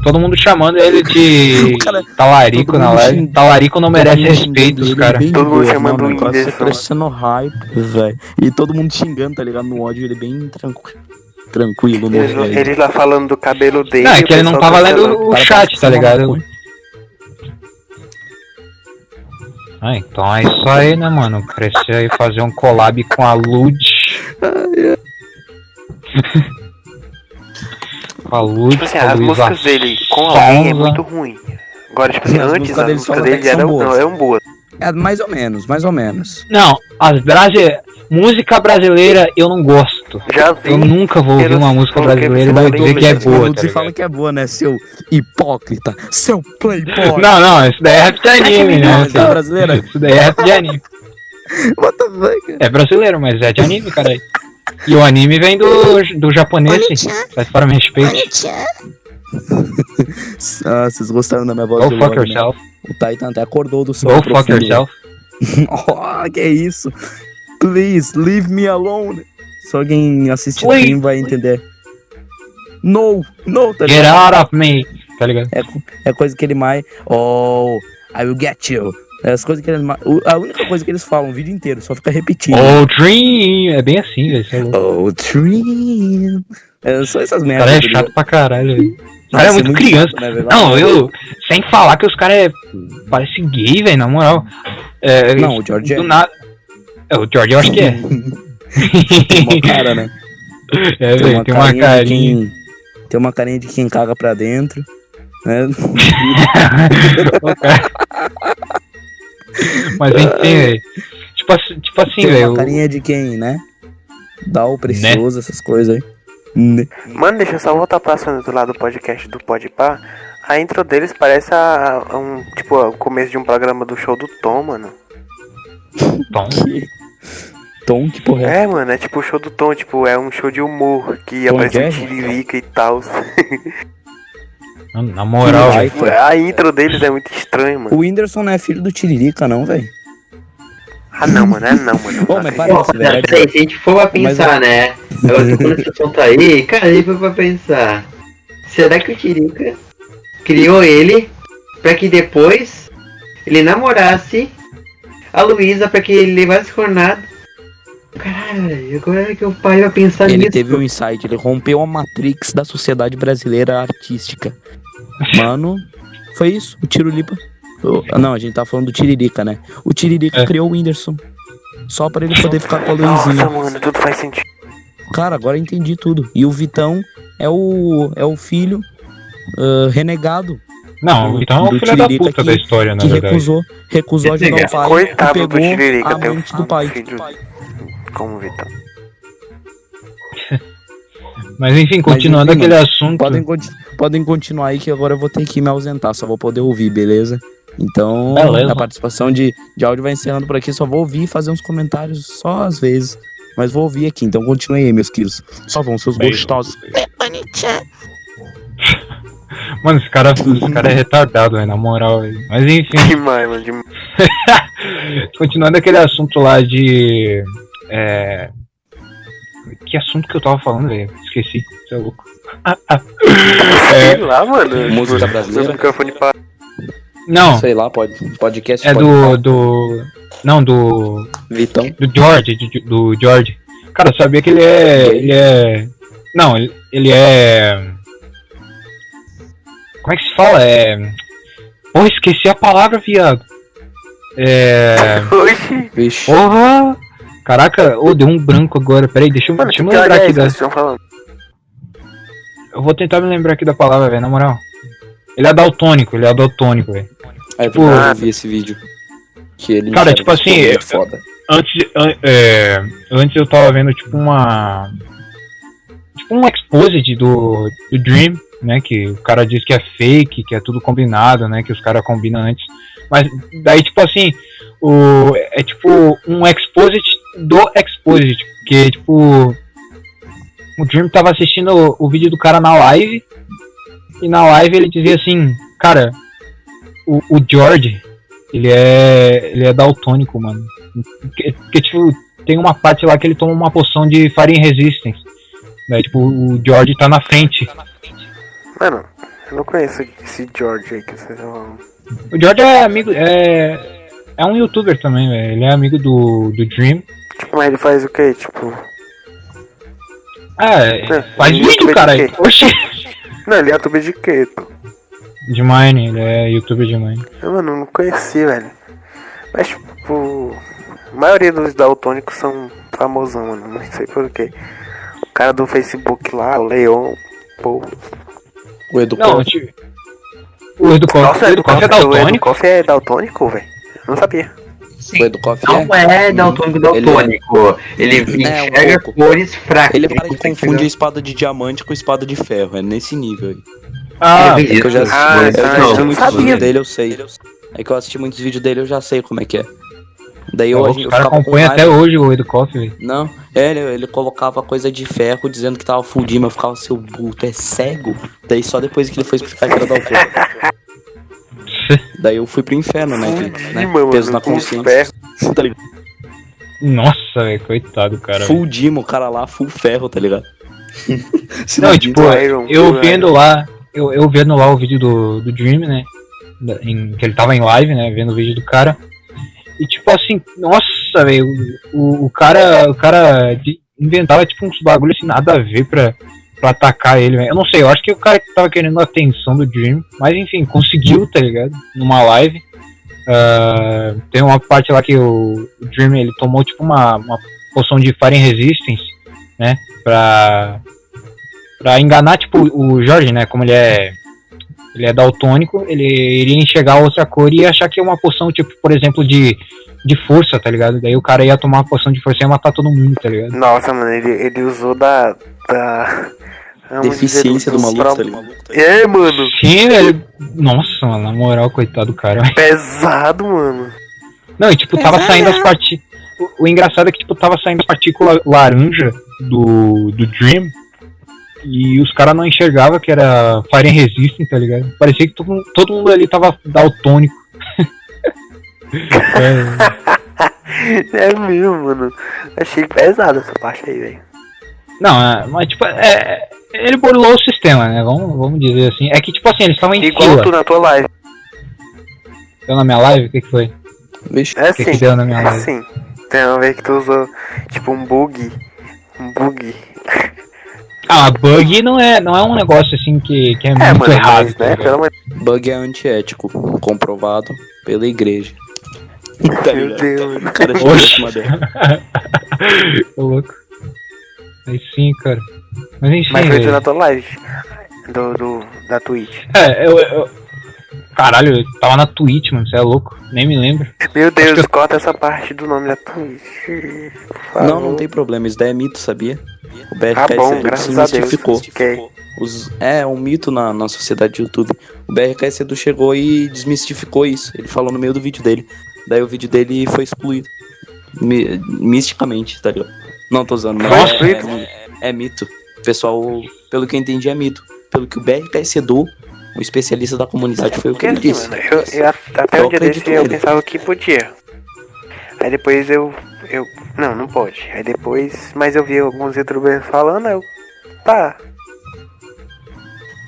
Todo mundo chamando ele de cara- talarico na live. xing- Talarico não merece respeito, os ele, caras. bem Todo mundo chamando mano, o negócio Whindersson. crescendo hype, velho. E todo mundo xingando, tá ligado? No ódio, ele bem tranquilo. Tranquilo, né, eles lá falando do cabelo dele. Não, é que ele não tava cancelando. lendo o chat, tá ligado? Ah, então é isso aí, né, mano? Crescer aí, fazer um collab com a Lud. com *laughs* a Lud, Tipo assim, com a as músicas dele com alguém é Sonza. muito ruim. Agora, tipo assim, As antes músicas as dele músicas dele eram, boas. não, eram boas. É, mais ou menos, mais ou menos. Não, as brasileiras. Música brasileira eu não gosto. Já vi. Eu nunca vou ouvir uma música brasileira e vai dizer que é boa, Você tá fala que é boa, né, seu hipócrita, seu playboy. Não, não, isso daí é rap de anime, né? É brasileira? Isso daí é rap de anime. *laughs* What the fuck? É brasileiro, mas é de anime, cara. E o anime vem do, do japonês, me respeite. Ah, vocês gostaram da minha voz Go de fuck Lorde, né? yourself. O Titan até acordou do sono Go fuck profundo. yourself. *laughs* oh, que isso? Please, leave me alone. Só quem Please. stream vai entender. No, no, tá Get ligado? out of me. Tá ligado? É, é coisa que ele mais. Oh, I will get you. É as coisas que ele mais. o- A única coisa que eles falam o vídeo inteiro, só fica repetindo. Oh, dream. É bem assim, velho. É. Oh, dream. É só essas O merdas. cara é tá chato pra caralho, velho. Nossa, é muito criança. chato, né, velho? Não, eu. Sem falar que os caras é. Parece gay, velho, na moral. É, Não, o George é. do nada. É, o George eu acho que é. *laughs* Tem uma cara, né? *laughs* É, velho, tem uma carinha de carinha. quem- Tem uma carinha de quem caga pra dentro. Né? *laughs* Mas enfim, velho. Tipo assim, tipo assim, Tem uma velho. carinha de quem, né? Dá o precioso, essas coisas aí. Né? Mano, deixa eu só voltar pra assunto lá do podcast do Podpah. A intro deles parece a, a um, tipo, o começo de um programa do show do Tom, mano. Tom. Que... Tom, que porra é? É, mano, é tipo o show do Tom, tipo, é um show de humor que Tom aparece um tiririca e tal. Na moral, velho. A intro deles é muito estranha, mano. O Whindersson não é filho do Tiririca, não, velho. Ah não, mano, é não, mano. Ô, mas não, velho. peraí, se a gente for pra pensar, né? Eu tô falando esse assunto aí, cara, a gente for pra pensar. Será que o Tirica criou ele pra que depois ele namorasse a Luísa pra que ele levasse jornada? Caralho, agora que eu parei pra pensar Ele nisso. teve um insight, ele rompeu a matrix da sociedade brasileira artística. Mano, foi isso, o Tirolipa. o- Não, a gente tá falando do Tiririca, né? O Tiririca É. criou o Whindersson. Só pra ele poder ficar com a Nossa, Luizinha. mano, tudo faz sentido. Cara, agora eu entendi tudo. E o Vitão é o, é o filho ah, renegado Não, então é Do o filho da Tiririca puta que- da história, na que verdade. recusou, recusou ajudar o pai Coitado e do pegou Tiririca, a amante do pai. filho. Como, Vitor? *laughs* Mas enfim, continuando enfim, aquele mano, assunto. Podem, podem continuar aí que agora eu vou ter que me ausentar, só vou poder ouvir, beleza? Então, Beleza. a participação de, de áudio vai encerrando por aqui, só vou ouvir e fazer uns comentários só às vezes. Mas vou ouvir aqui, então continue aí, meus queridos. Só vão, seus Beijo. gostosos. *laughs* Mano, esse cara, esse cara é retardado, velho, na moral. velho. Mas enfim, Demais, mano, demais. *laughs* continuando aquele assunto lá de. É... Que assunto que eu tava falando, velho? Esqueci, você é louco. *laughs* Sei lá, mano. Música Tipo, brasileira? Microfone para. Não, Sei lá, pode, podcast é pode do. do. Não, do. Vitão. Do George, de- do George. Cara, eu sabia que ele é. Ele é. Não, ele, ele é. Como é que se fala? É. Porra, esqueci a palavra, viado. É. *laughs* Vixe. Porra! Caraca, ô, deu um branco agora. Peraí, deixa eu, Mano, deixa eu me lembrar é aqui da. Eu vou tentar me lembrar aqui da palavra, velho, na moral. Ele é daltônico, ele é daltônico, velho. É Tipo- eu vi esse vídeo. Que ele Cara, tipo assim, eu- foda. Antes, an- é, antes eu tava vendo tipo uma. Tipo um exposit do, do Dream, né? Que o cara diz que é fake, que é tudo combinado, né? Que os caras combinam antes. Mas daí, tipo assim, o, é tipo um exposit do exposit. Porque, tipo. O Dream tava assistindo o, o vídeo do cara na live. E na live ele dizia assim, cara, o, o George, ele é. ele é daltônico, mano. Porque, porque, tipo, tem uma parte lá que ele toma uma poção de Fire Resistance. Daí, tipo, o George tá na frente. Mano, eu não conheço esse George aí que vocês. O George é amigo. É. É um youtuber também, velho. Ele é amigo do, do Dream. Tipo, mas ele faz o quê? Tipo. Ah, é, faz é vídeo, cara. Oxi. Não, ele é youtuber de quê? pô? De Mine, ele é youtuber de Mine. Eu, mano, não conheci, velho. Mas, tipo. A maioria dos daltônicos são famosão, mano. Não sei porquê. O cara do Facebook lá, o Leon. Pô. O Edu Não, o Nossa, o Educoff é o daltônico. Educoff é daltônico, velho? Eu não sabia. O Edu Não é daltônico daltônico. Ele, É, um enxerga pouco. cores fracas. Ele para de confundir a espada de diamante com espada de ferro. É nesse nível aí. Ah, Ele É que eu já assisti, Ah, eu assisti muitos vídeos dele, eu sei. É que eu assisti muitos vídeos dele, eu já sei como é que é. Daí eu, a gente o cara acompanha até hoje o Educoff, velho. Não, é, ele, ele colocava coisa de ferro dizendo que tava fudido, mas eu ficava, seu puto, é cego? Daí só depois que ele foi explicar que era da altura. *laughs* *laughs* Daí eu fui pro inferno, né? né Fudima, peso na mano, consciência. *laughs* Tá ligado? Nossa, velho, coitado, do cara. Full Dimo, o cara lá, full ferro, tá ligado? *laughs* Não, tipo, Iron, eu Iron. vendo lá, eu, eu vendo lá o vídeo do, do Dream, né? da- em- que ele tava em live, né? Vendo o vídeo do cara. E tipo assim, nossa, velho, o, o cara, o cara de- inventava tipo uns bagulho assim, nada a ver pra, pra atacar ele. Eu não sei, eu acho que o cara que tava querendo a atenção do Dream, mas enfim, conseguiu, tá ligado? Numa live. Ah, tem uma parte lá que o, o Dream ele tomou tipo uma, uma poção de Fire Resistance, né? Pra, pra enganar tipo o Jorge, né? Como ele é ele é daltônico, ele iria enxergar outra cor e achar que é uma poção tipo, por exemplo, de de força, tá ligado? Daí o cara ia tomar uma poção de força e ia matar todo mundo, tá ligado? Nossa, mano, ele, ele usou da. da. vamos dizer, Deficiência do maluco, pró- tá ligado? É, mano. Sim, velho. Nossa, mano, na moral, coitado do cara. Pesado, mano. Não, e tipo, tava saindo as partículas. O, o engraçado é que, tipo, tava saindo as partículas laranja do, do Dream. E os caras não enxergavam que era Fire Resistant, tá ligado? Parecia que todo, mundo- todo mundo ali tava daltônico. *laughs* É. É mesmo, mano. Achei pesado essa parte aí, velho. Não, é, mas tipo, é, ele burlou o sistema, né? Vamos, vamos dizer assim. É que tipo assim, eles estavam em Igual fila. tu na tua live. Deu na minha live? O que, que foi? Vixe, É que que assim. deu na minha É live? assim. Tem uma vez que tu usou, tipo, um bug. Um bug. *laughs* Ah, bug não é, não é um negócio assim que, que é, É, muito mano, errado. mas, tá né? ligado? Pelo bug é antiético, comprovado pela igreja. Tá Meu? Deus, cara dela. *laughs* Tô louco. Aí sim, cara. Mas enfim, Mas foi na tua live. Do, do, da Twitch. É, eu, eu- Caralho, eu tava na Twitch, mano, você é louco. Nem me lembro. Meu Deus, corta essa parte do nome da Twitch. Não, não tem problema, isso daí é mito, sabia? O Tá BRK bom, se graças a Deus. Os- é um mito na, na sociedade de YouTube. O BRK Cedu chegou e desmistificou isso. Ele falou no meio do vídeo dele. Daí o vídeo dele foi excluído. Mi- misticamente, tá ligado? Não tô usando, mas Foi é, excluído? é, é mito. Pessoal, pelo que eu entendi, é mito. Pelo que o BRK Cedu, o especialista da comunidade, foi o que ele assim, disse. mano, eu, eu- até Eu o dia desse eu pensava que podia. Aí depois eu. eu. Não, não pode. Aí depois. Mas eu vi alguns youtubers falando, aí eu. Tá.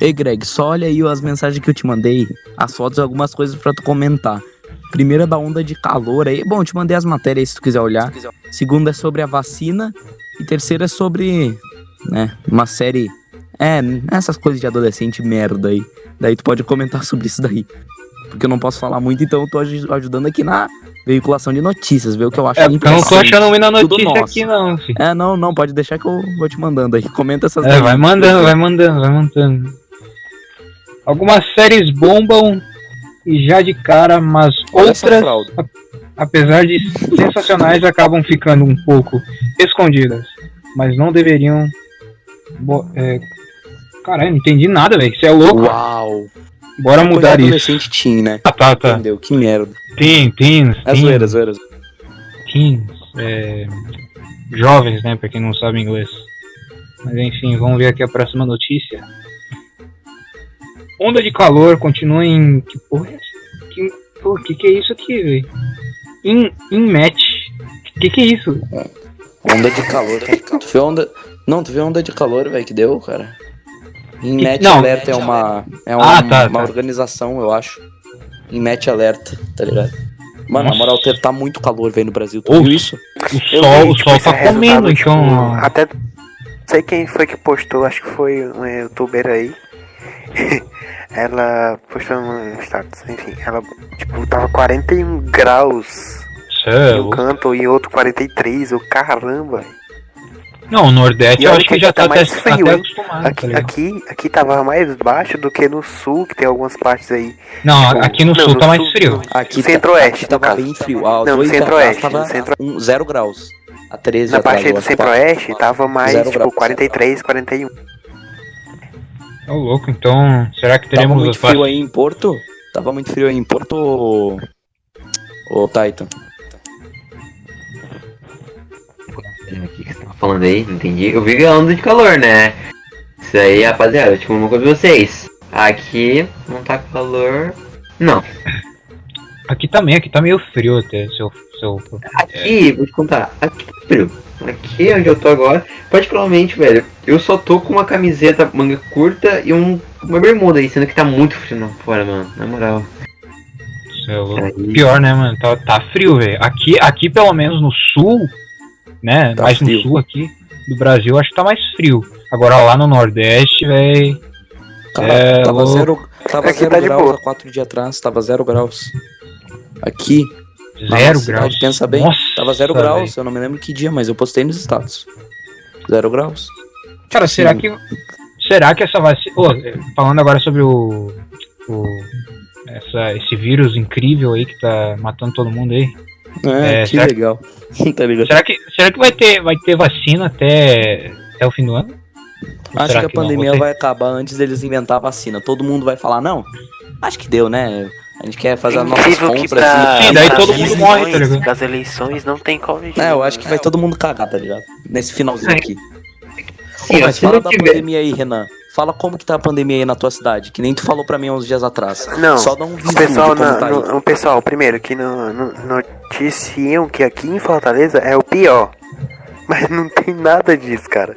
Ei, Greg, só olha aí as mensagens que eu te mandei, as fotos e algumas coisas pra tu comentar. Primeira da onda de calor aí. Bom, eu te mandei as matérias se tu quiser olhar. Segunda é sobre a vacina. E terceira é sobre, né, uma série. É, essas coisas de adolescente merda aí. Daí tu pode comentar *laughs* sobre isso daí. Porque eu não posso falar muito, então eu tô aj- ajudando aqui na veiculação de notícias, ver o que eu acho É, não tô achando muita notícia nosso. aqui, não, filho. É, não, não, pode deixar que eu vou te mandando aí. Comenta essas É, vai mandando, vai mandando, vai mandando. Algumas séries bombam e já de cara, mas Olha outras, apesar de sensacionais, acabam ficando um pouco escondidas. Mas não deveriam. É... Caralho, não entendi nada, velho. Você é louco. Uau! Bora mudar isso. adolescente teen, né? Ah, tá, tá. Entendeu? Que merda. Teen, teens, É teens, zoeira, zoeira. teens, é, jovens, né, pra quem não sabe inglês. Mas enfim, vamos ver aqui a próxima notícia. Onda de calor continua em. Que porra é essa? Que, pô, que que é isso aqui, velho? Em, em match. Que que é isso? Onda de calor. tu vê onda. Não, tu vê onda de calor, velho, que deu, cara. Em Match Não. Alerta é uma. É uma, Ah, tá, uma tá. organização, eu acho. Em Match Alerta, tá ligado? Mano, Nossa. na moral, tá- tá muito calor, velho, no Brasil. Tu viu isso? O Eu sol, vi, o tipo, sol tá resultado, comendo, tipo, então. Até. Sei quem foi que postou, acho que foi um youtuber aí. *laughs* ela postou no status, enfim, ela, tipo, tava 41 graus Cê é em um canto e em outro 43, o caramba. Não, o Nordeste E eu acho que que já aqui tá, tá até, mais frio, até acostumado, tá Aqui, ligado? aqui, aqui tava mais baixo do que no sul, que tem algumas partes aí. Não, tipo, aqui no não, sul no tá mais sul- frio. Aqui, Centro-Oeste, no tava caso. bem frio. Ah, Não, Centro-Oeste, tava no centro- um, zero graus. A 13 Na parte do acho, centro-oeste tava mais, Zero tipo, graus. 43, 41. Ô louco, então será que Tava teremos muito as frio aí em Porto? Tava muito frio aí em Porto ou. Ô, Titan? O que você tava falando aí? Não entendi. Eu vi a onda de calor, né? Isso aí, rapaziada, tipo, uma coisa pra vocês. Aqui não tá calor. Não. Aqui também, aqui tá meio frio até, seu. Aqui, vou te contar, aqui tá frio. Aqui onde eu tô agora, particularmente, velho, eu só tô com uma camiseta manga curta e um, uma bermuda aí, sendo que tá muito frio lá fora, mano. Na moral. Aí, Pior, né, mano? Tá, tá frio, velho. Aqui, aqui, pelo menos no sul, né? Tá mais frio. no sul aqui do Brasil, acho que tá mais frio. Agora lá no Nordeste, velho. É, tava louco. zero, tava Aqui zero tá de graus boa. há quatro dias atrás, tava zero graus. Aqui, Zero nossa graus. pensa bem, Nossa, tava zero graus, eu não me lembro que dia, mas eu postei nos status. Zero graus. Cara, será que. Será que essa vacina. Ô, falando agora sobre o. o essa, esse vírus incrível aí que tá matando todo mundo aí. É, É, que será- legal. *laughs* tá? Será que, será que vai ter, vai ter vacina até, até o fim do ano? Ou Acho será que a pandemia vai acabar antes deles inventar a vacina. Todo mundo vai falar, não, acho que deu, né? A gente quer fazer as nossas compras. pra, assim. Sim, daí todo mundo morre, tá eleições- ligado? pras eleições não tem Covid. É, eu acho que vai todo mundo cagar, tá ligado? Nesse finalzinho É. aqui. sim, Pô, mas não fala da tiver- pandemia aí, Renan. Fala como que tá a pandemia aí na tua cidade, que nem tu falou pra mim há uns dias atrás. Não, Só dá um pessoal, na- tá no- o pessoal, primeiro, que no, no- noticiam que aqui em Fortaleza é o pior. *laughs* Mas não tem nada disso, cara.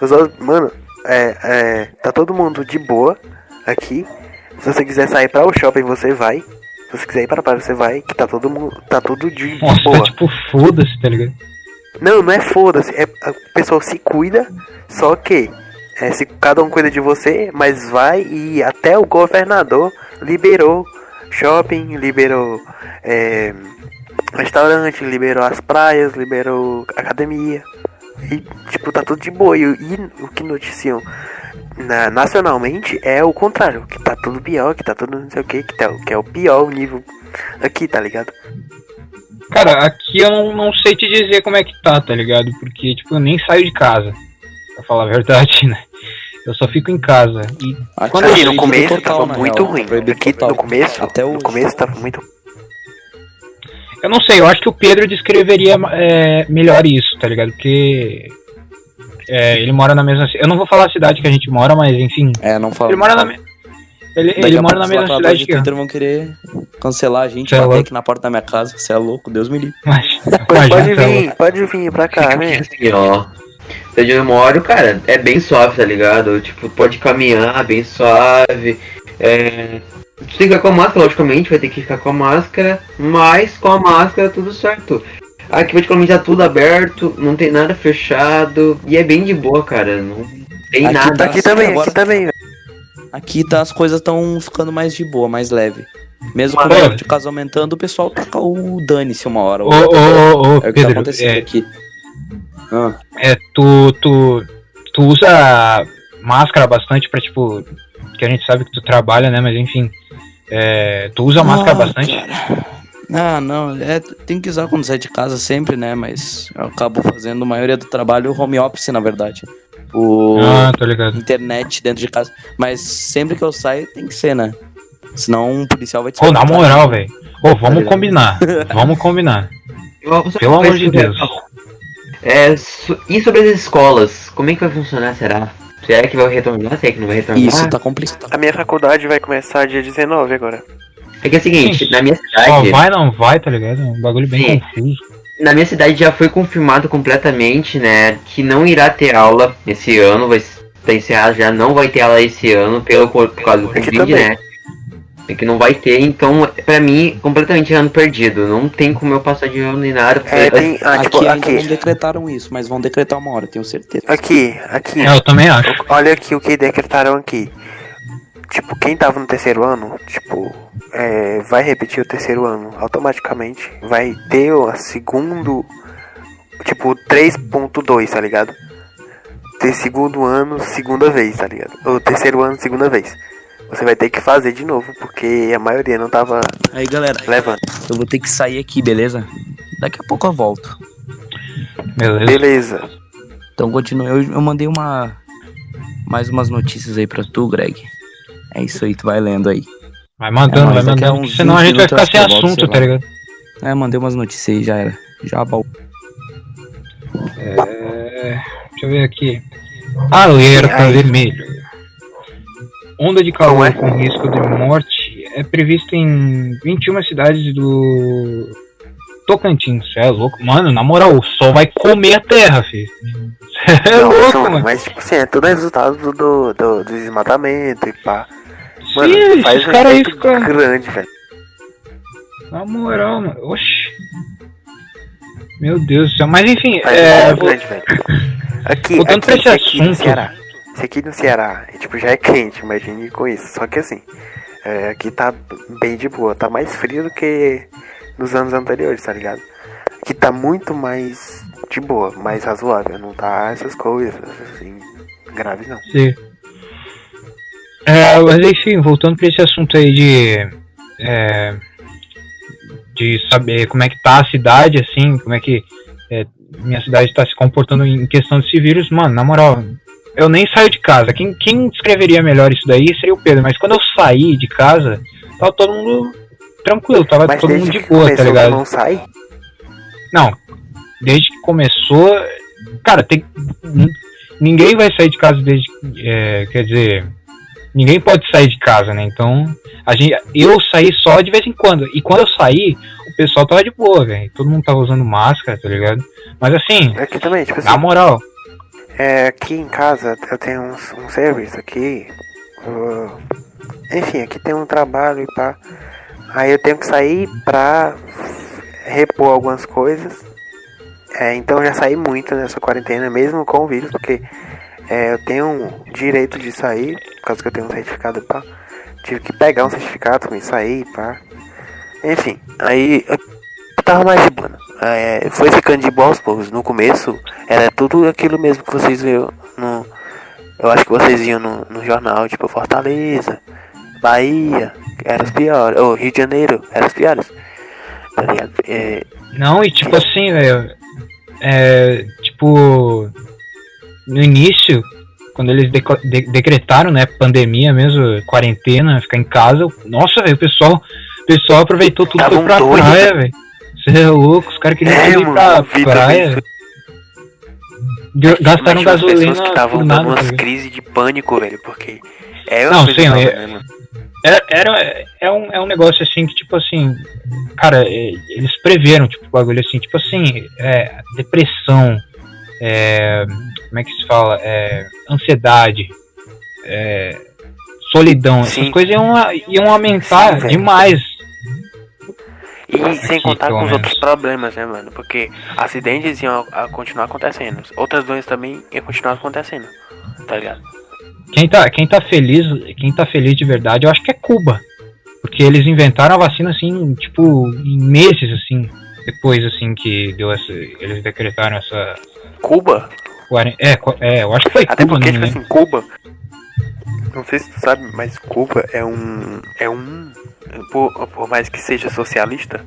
Os outros- mano, é, é, tá todo mundo de boa aqui. Se você quiser sair para o shopping, você vai. Se você quiser ir para a praia, você vai. Que tá todo mundo, tá tudo de Nossa, boa. tá tipo, foda-se, tá ligado? Não, não é foda-se. É, a pessoa se cuida, só que é, se cada um cuida de você, mas vai e até o governador liberou shopping, liberou é, restaurante, liberou as praias, liberou academia. E tipo, tá tudo de boa. E, e o que noticiam na- nacionalmente é o contrário, que tá tudo pior, que tá tudo não sei o que, que, tá, que é o pior nível aqui, tá ligado? Cara, aqui eu não, não sei te dizer como é que tá, tá ligado? Porque, tipo, eu nem saio de casa. Pra falar a verdade, *laughs* né? Eu só fico em casa. E Aqui Quando é Assim, no começo total, tava muito real. ruim. Aqui total. no começo, Até no hoje. começo tava muito eu não sei, eu acho que o Pedro descreveria é, melhor isso, tá ligado? Porque é, ele mora na mesma. Eu não vou falar a cidade que a gente mora, mas enfim. É, não fala. Ele mora na, me- ele, ele mora na mesma cidade de que eu. Twitter vão querer cancelar a gente, Cê é bater louco. aqui na porta da minha casa. Você é louco, Deus me livre. Mas, Pode, pode imagina, vir, pode vir pra cá, né? Assim, ó. Onde eu moro, cara, é bem suave, tá ligado? Tipo, pode caminhar bem suave. É... Tu tem que ficar com a máscara, logicamente, vai ter que ficar com a máscara, mas com a máscara tudo certo. Aqui praticamente tá tudo aberto, não tem nada fechado, e é bem de boa, cara. Não tem Aqui nada. tá- Aqui também, agora- aqui também, velho. Aqui tá, as coisas estão ficando mais de boa, mais leve. Mesmo com o de casos aumentando, o pessoal taca o dane-se uma hora. Ô, ô, ô, ô, é o que tá Pedro, acontecendo é, aqui. Ah, é, tu, tu, tu usa máscara bastante pra, tipo, que a gente sabe que tu trabalha, né? Mas enfim, é, tu usa máscara Ah, bastante? cara. Ah, não, é, tem que usar quando sai de casa sempre, né? Mas eu acabo fazendo a maioria do trabalho home office, na verdade. O Ah, tô ligado. internet dentro de casa. Mas sempre que eu saio tem que ser, né? Senão um policial vai te Ô, na moral, velho. Ô, Tá vamos ligado? combinar. Vamos combinar. *laughs* Pelo amor de Deus. É, so- e sobre as escolas? Como é que vai funcionar, será? Será que vai retornar? Será que não vai retornar? Isso, tá complicado. A minha faculdade vai começar dia 19 agora. É que é o seguinte, Gente, na minha cidade. vai, não vai, tá ligado? É um bagulho bem Sim. confuso. Na minha cidade já foi confirmado completamente, né, que não irá ter aula esse ano, vai estar encerrado já, não vai ter aula esse ano pelo por causa do Aqui Covid, também. né? É que não vai ter, então, pra mim, completamente ano perdido. Não tem como eu passar de ano nem nada. É, tem. Ah, aqui tipo, ainda aqui. não decretaram isso, mas vão decretar uma hora, tenho certeza. Aqui, aqui. É, eu também acho. Olha aqui o que decretaram aqui. Tipo, quem tava no terceiro ano, tipo, é, vai repetir o terceiro ano automaticamente. Vai ter o segundo. Tipo, 3.2, tá ligado? Ter segundo ano, segunda vez, tá ligado? Ou terceiro ano, segunda vez. Você vai ter que fazer de novo, porque a maioria não tava Aí, galera, levando. eu vou ter que sair aqui, beleza? Daqui a pouco eu volto. Beleza. Beleza. Então continua. Eu, eu mandei uma. Mais umas notícias aí pra tu, Greg. É isso aí, tu vai lendo aí. Vai mandando, É, vai mandando. Senão a 20 gente vai ficar sem assunto, tá ligado? É, mandei umas notícias aí, já era. Já bom. É, deixa eu ver aqui. Alerta vermelho. Onda de calor é? com risco de morte é prevista em 21 cidades do Tocantins. Cê é louco. Mano, na moral, o sol vai comer a terra, filho. Cê é Não, louco, são- mano. mas tipo assim, é tudo resultado do, do, do desmatamento e pá. Mano, Sim, faz um aí ficam. grande, velho. Na moral, mano. Oxi. Meu Deus do céu. Mas enfim, Faz é. muito vou- grande, velho. Aqui, voltando aqui, pra esse aqui no. Ceará. Isso aqui no Ceará, é, tipo, já é quente, imagine com isso. Só que assim, é, aqui tá bem de boa. Tá mais frio do que nos anos anteriores, tá ligado? Aqui tá muito mais de boa, mais razoável. Não tá essas coisas, assim, graves não. Sim. É, mas enfim, voltando pra esse assunto aí de. é, de saber como é que tá a cidade, assim, como é que é, minha cidade tá se comportando em questão desse vírus, mano, na moral, eu nem saio de casa. Quem, quem descreveria melhor isso daí seria o Pedro, mas quando eu saí de casa, tava todo mundo tranquilo, tava Mas todo mundo de boa, tá ligado? não sai? Não, desde que começou, cara, tem. ninguém vai sair de casa desde. É, quer dizer, ninguém pode sair de casa, né? Então, a gente, eu saí só de vez em quando. E quando eu saí, o pessoal tava de boa, velho. Todo mundo tava usando máscara, tá ligado? Mas assim, Aqui também, tipo assim, na moral, é, aqui em casa eu tenho um, um serviço aqui. uh, enfim, aqui tem um trabalho e pá. Aí eu tenho que sair pra repor algumas coisas. É, então eu já saí muito nessa quarentena, mesmo com o vírus, porque é, eu tenho direito de sair, por causa que eu tenho um certificado pá. Tive que pegar um certificado pra sair, pá. Enfim, aí eu tava mais de boa. né? É, foi ficando de boa aos poucos. No começo era tudo aquilo mesmo que vocês viram no. Eu acho que vocês viam no, no jornal, tipo Fortaleza, Bahia, eram os piores. Ou Rio de Janeiro, eram os piores. Tá? É, Não, e tipo assim, velho. É, tipo. No início, quando eles deco- de- decretaram, né, pandemia mesmo, quarentena, ficar em casa, nossa, velho, o pessoal, o pessoal aproveitou tudo Tava foi pra doido. praia, velho. Você é louco, os caras queriam É, ir mano, pra praia. Gastaram gasolina pessoas que estavam dando umas tá crises de pânico, velho, porque. É Não, sim, é- mano? Era, era, é, um, é um negócio assim que, tipo assim, cara, é, eles preveram, tipo, bagulho assim, tipo assim, é, depressão, é, como é que se fala? É, ansiedade, é, solidão, Sim. essas coisas iam, iam aumentar Sim, demais. E sem Aqui, contar pelo com os menos. outros problemas, né, mano? Porque acidentes iam a, a continuar acontecendo. Outras doenças também iam continuar acontecendo. Tá ligado? Quem tá, quem tá feliz, quem tá feliz de verdade, eu acho que é Cuba. Porque eles inventaram a vacina assim, tipo, em meses, assim, depois, assim, que deu essa. Eles decretaram essa. Cuba? Quaren- É, co- é eu acho que foi Até Cuba, porque, não tipo assim, Cuba. Não sei se tu sabe, mas Cuba é um. É um. Por, por mais que seja socialista,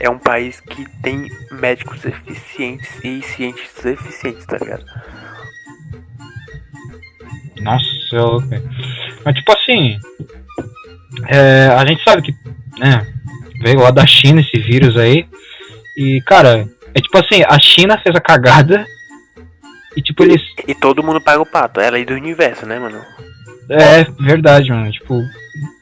é um país que tem médicos eficientes e cientistas eficientes, tá ligado? Nossa, velho. Mas tipo assim, é, a gente sabe que, né, veio lá da China esse vírus aí. E, cara, é tipo assim, a China fez a cagada e tipo eles. E todo mundo paga o pato. É a lei do universo, né, mano? É verdade, mano. Tipo,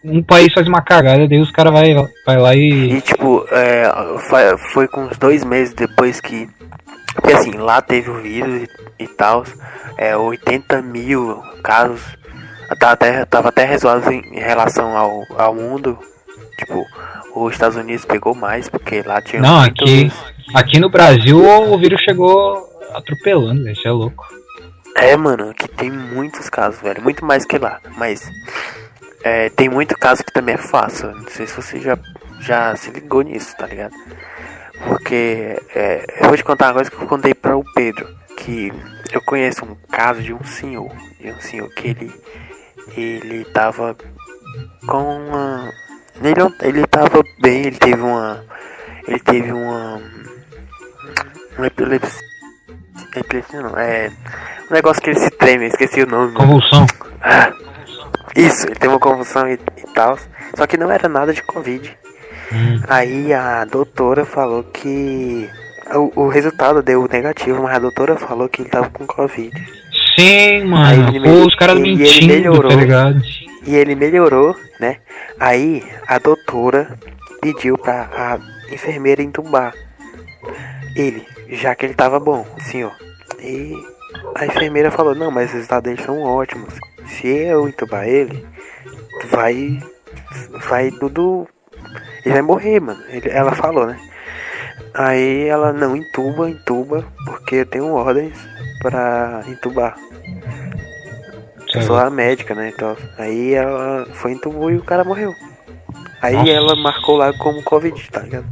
um país faz uma cagada, daí os caras vai, vai lá e. E tipo, é, foi, foi com uns dois meses depois que. Porque assim, lá teve o vírus e, e tal. É, 80 mil casos. Tava até, tava até resolvido em, em relação ao, ao mundo. Tipo, os Estados Unidos pegou mais, porque lá tinha. Não, aqui, aqui no Brasil o vírus chegou atropelando, velho. Isso é louco. É, mano, aqui tem muitos casos, velho. Muito mais que lá. Mas é, tem muito caso que também é fácil. Não sei se você já, já se ligou nisso, tá ligado? Porque é, eu vou te contar uma coisa que eu contei para o Pedro. Que eu conheço um caso de um senhor. De um senhor que ele. Ele tava com uma. Ele, ele tava bem, ele teve uma. Ele teve uma. Uma epilepsia. Não, é. Um negócio que ele se treme, eu esqueci o nome. Convulsão. Ah, Isso, ele teve uma convulsão e, e tal. Só que não era nada de Covid. Hum. Aí a doutora falou que. O, o resultado deu negativo, mas a doutora falou que ele tava com Covid. Sim, Aí mano. ele Pô, os caras e ele mentindo, melhorou. tá ligado? E ele melhorou, né? Aí a doutora pediu pra a enfermeira entubar ele, já que ele tava bom, senhor. E a enfermeira falou, não, mas os resultados dele são ótimos. Se eu entubar ele, vai. Vai tudo. Ele vai morrer, mano. Ele- ela falou, né? Aí ela não entuba, entuba, porque eu tenho ordens pra entubar. Eu sou a médica, né? Então, aí ela foi entubou e o cara morreu. Aí Nossa. ela marcou lá como Covid, tá ligado?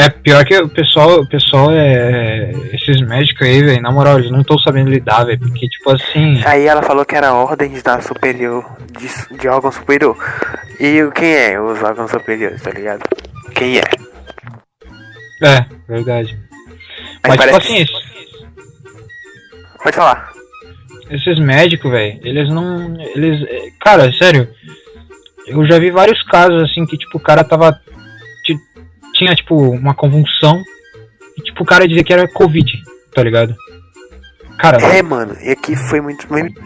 É pior que o pessoal, o pessoal é. Esses médicos aí, velho, na moral, eles não estão sabendo lidar, velho. Porque, tipo assim. Aí ela falou que era ordens da superior, de, de órgão superior. E o- quem é os órgãos superiores, tá ligado? Quem é? É, verdade. Aí Mas, tipo assim, que- Pode falar. esses médicos, velho, eles não. Eles. é, Cara, sério. Eu já vi vários casos, assim, que, tipo, o cara tava. Ti- Tinha, tipo, uma convulsão. E, tipo, o cara dizia que era Covid, tá ligado? Cara, É, mano, e aqui foi muito. muito-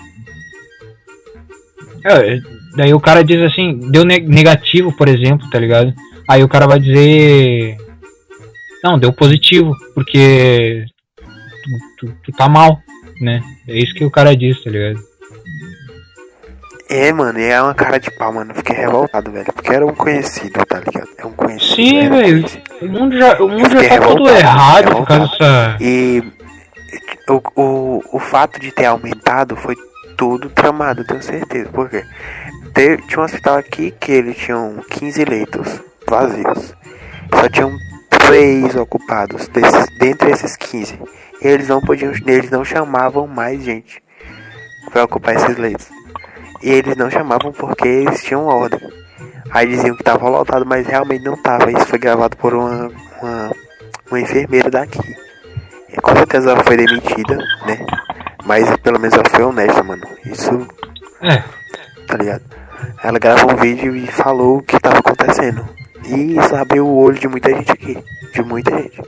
É, daí o cara diz assim, deu ne- negativo, por exemplo, tá ligado? Aí o cara vai dizer. Não, deu positivo, porque tu, tu, tu tá mal, né? É isso que o cara diz, tá ligado? É, mano, é uma cara de pau, mano. Fiquei revoltado, velho. Porque era um conhecido, tá ligado? É um conhecido. Sim, velho. O mundo já, o mundo já tá todo revoltado, errado por revoltado. causa dessa. E o, o, o fato de ter aumentado foi tudo tramado, tenho certeza. Por quê? Tinha um hospital aqui que eles tinham 15 leitos vazios. Só tinham 3 ocupados desses, dentre esses 15. E eles não podiam, eles não chamavam mais gente para ocupar esses leitos. E eles não chamavam porque eles tinham ordem. Aí diziam que tava lotado, mas realmente não tava. Isso foi gravado por uma, uma, uma enfermeira daqui. E com certeza ela foi demitida, né? Mas pelo menos ela foi honesta, mano. Isso, É, tá ligado? Ela gravou um vídeo e falou o que tava acontecendo. E isso abriu o olho de muita gente aqui. De muita gente.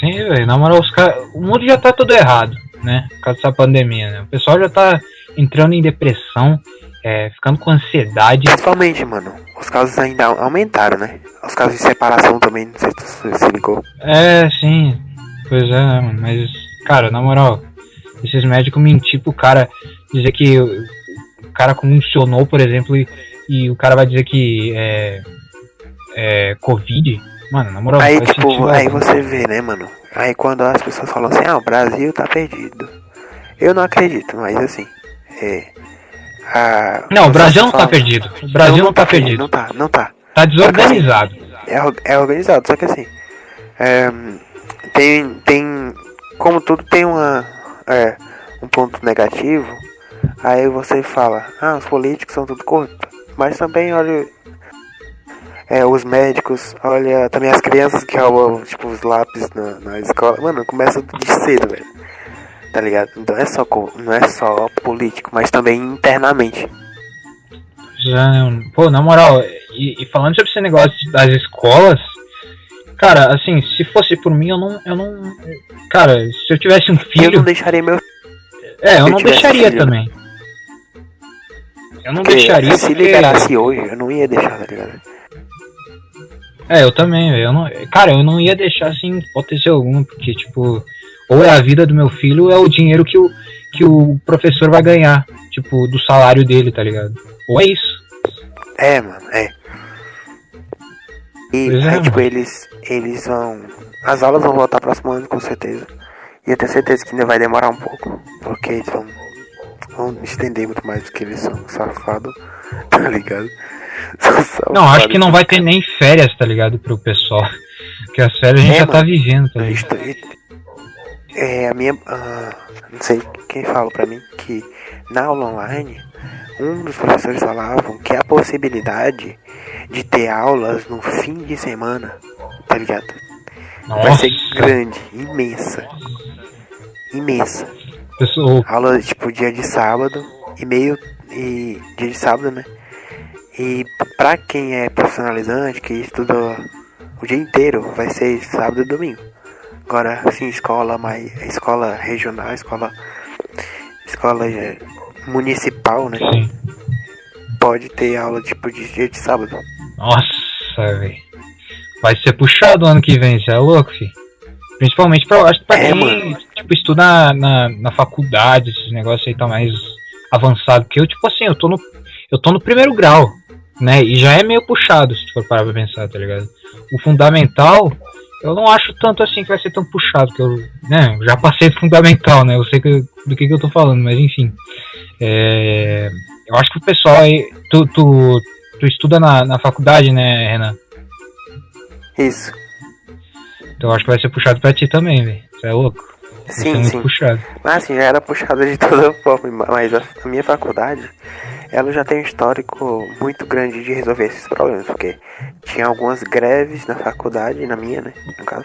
sim, velho. Na moral, os cara... o mundo já tá todo errado, né? Por causa dessa pandemia, né? O pessoal já tá entrando em depressão, é, ficando com ansiedade. Principalmente, mano. Os casos ainda aumentaram, né? Os casos de separação também, não sei se se ligou. É, sim. Pois é, mano? Mas, cara, na moral, esses médicos mentir pro cara, dizer que o cara convulsionou, por exemplo, e, e o cara vai dizer que é, é Covid. Mano, na moral, Aí, tipo, aí algum. você vê, né, mano? Aí quando as pessoas falam assim, ah, o Brasil tá perdido. Eu não acredito, mas assim, é. a- Não, o as Brasil não tá perdido. O Brasil não tá perdido. Não tá, não tá. Tá desorganizado. É, é organizado, só que assim. é, tem. Tem. Como tudo tem uma. É, um ponto negativo. Aí você fala, ah, os políticos são tudo corruptos. Mas também olha. É, os médicos, olha também as crianças que roubam, tipo, os lápis na, na escola. Mano, começa de cedo, velho. Tá ligado? Então é só, não é só político, mas também internamente. Já, pô, na moral, e, e falando sobre esse negócio das escolas, cara, assim, se fosse por mim, eu não, eu não, cara, se eu tivesse um Eu não filho, deixaria meu é, eu eu não deixaria filho, também. Eu não Porque deixaria se porque, liberasse hoje, eu não ia deixar, tá ligado? é, eu também, velho, eu não, cara, eu não ia deixar sem hipótese alguma, porque tipo, ou é a vida do meu filho, ou é o dinheiro que o que o professor vai ganhar, tipo, do salário dele, tá ligado? Ou é isso. É, mano, é. E Pois é, aí, tipo, mano. eles, eles vão. As aulas vão voltar próximo ano, com certeza. E eu tenho certeza que ainda vai demorar um pouco. Porque eles vão, vão estender muito mais do que eles são safados. *laughs* Tá ligado? São Não, acho que não vai ter nem férias, tá ligado, pro pessoal. *laughs* Porque as férias a gente É, já tá mano. vivendo, tá ligado? É, a minha. ah, não sei quem falou pra mim que na aula online, um dos professores falavam que a possibilidade de ter aulas no fim de semana, tá ligado? Vai Nossa, ser grande, imensa. Imensa. pessoal, Aula tipo dia de sábado e meio. E dia de sábado, né? E pra quem é profissionalizante, que estuda o dia inteiro, vai ser sábado e domingo. Agora, assim, escola mais. escola regional, escola. escola eh, municipal, né? sim. Pode ter aula tipo de dia de sábado. Nossa, velho. Vai ser puxado ano que vem, você é louco, fi. Principalmente pra, acho que pra É, quem mano. tipo, estuda na, na, na faculdade, esses negócios aí tá mais avançado. Porque eu, tipo assim, eu tô no. Eu tô no primeiro grau, né? E já é meio puxado, se tu for parar pra pensar, tá ligado? O fundamental, eu não acho tanto assim que vai ser tão puxado, que eu, né, já passei do fundamental, né? Eu sei que, do que, que eu tô falando, mas enfim. É, eu acho que o pessoal aí. Tu, tu, tu estuda na, na faculdade, né, Renan? Isso. Então eu acho que vai ser puxado pra ti também, velho. Você é louco? Sim, sim. puxado. Mas assim, já era puxada de *laughs* toda forma, mas a, a minha faculdade, ela já tem um histórico muito grande de resolver esses problemas, porque tinha algumas greves na faculdade, na minha, né, no caso.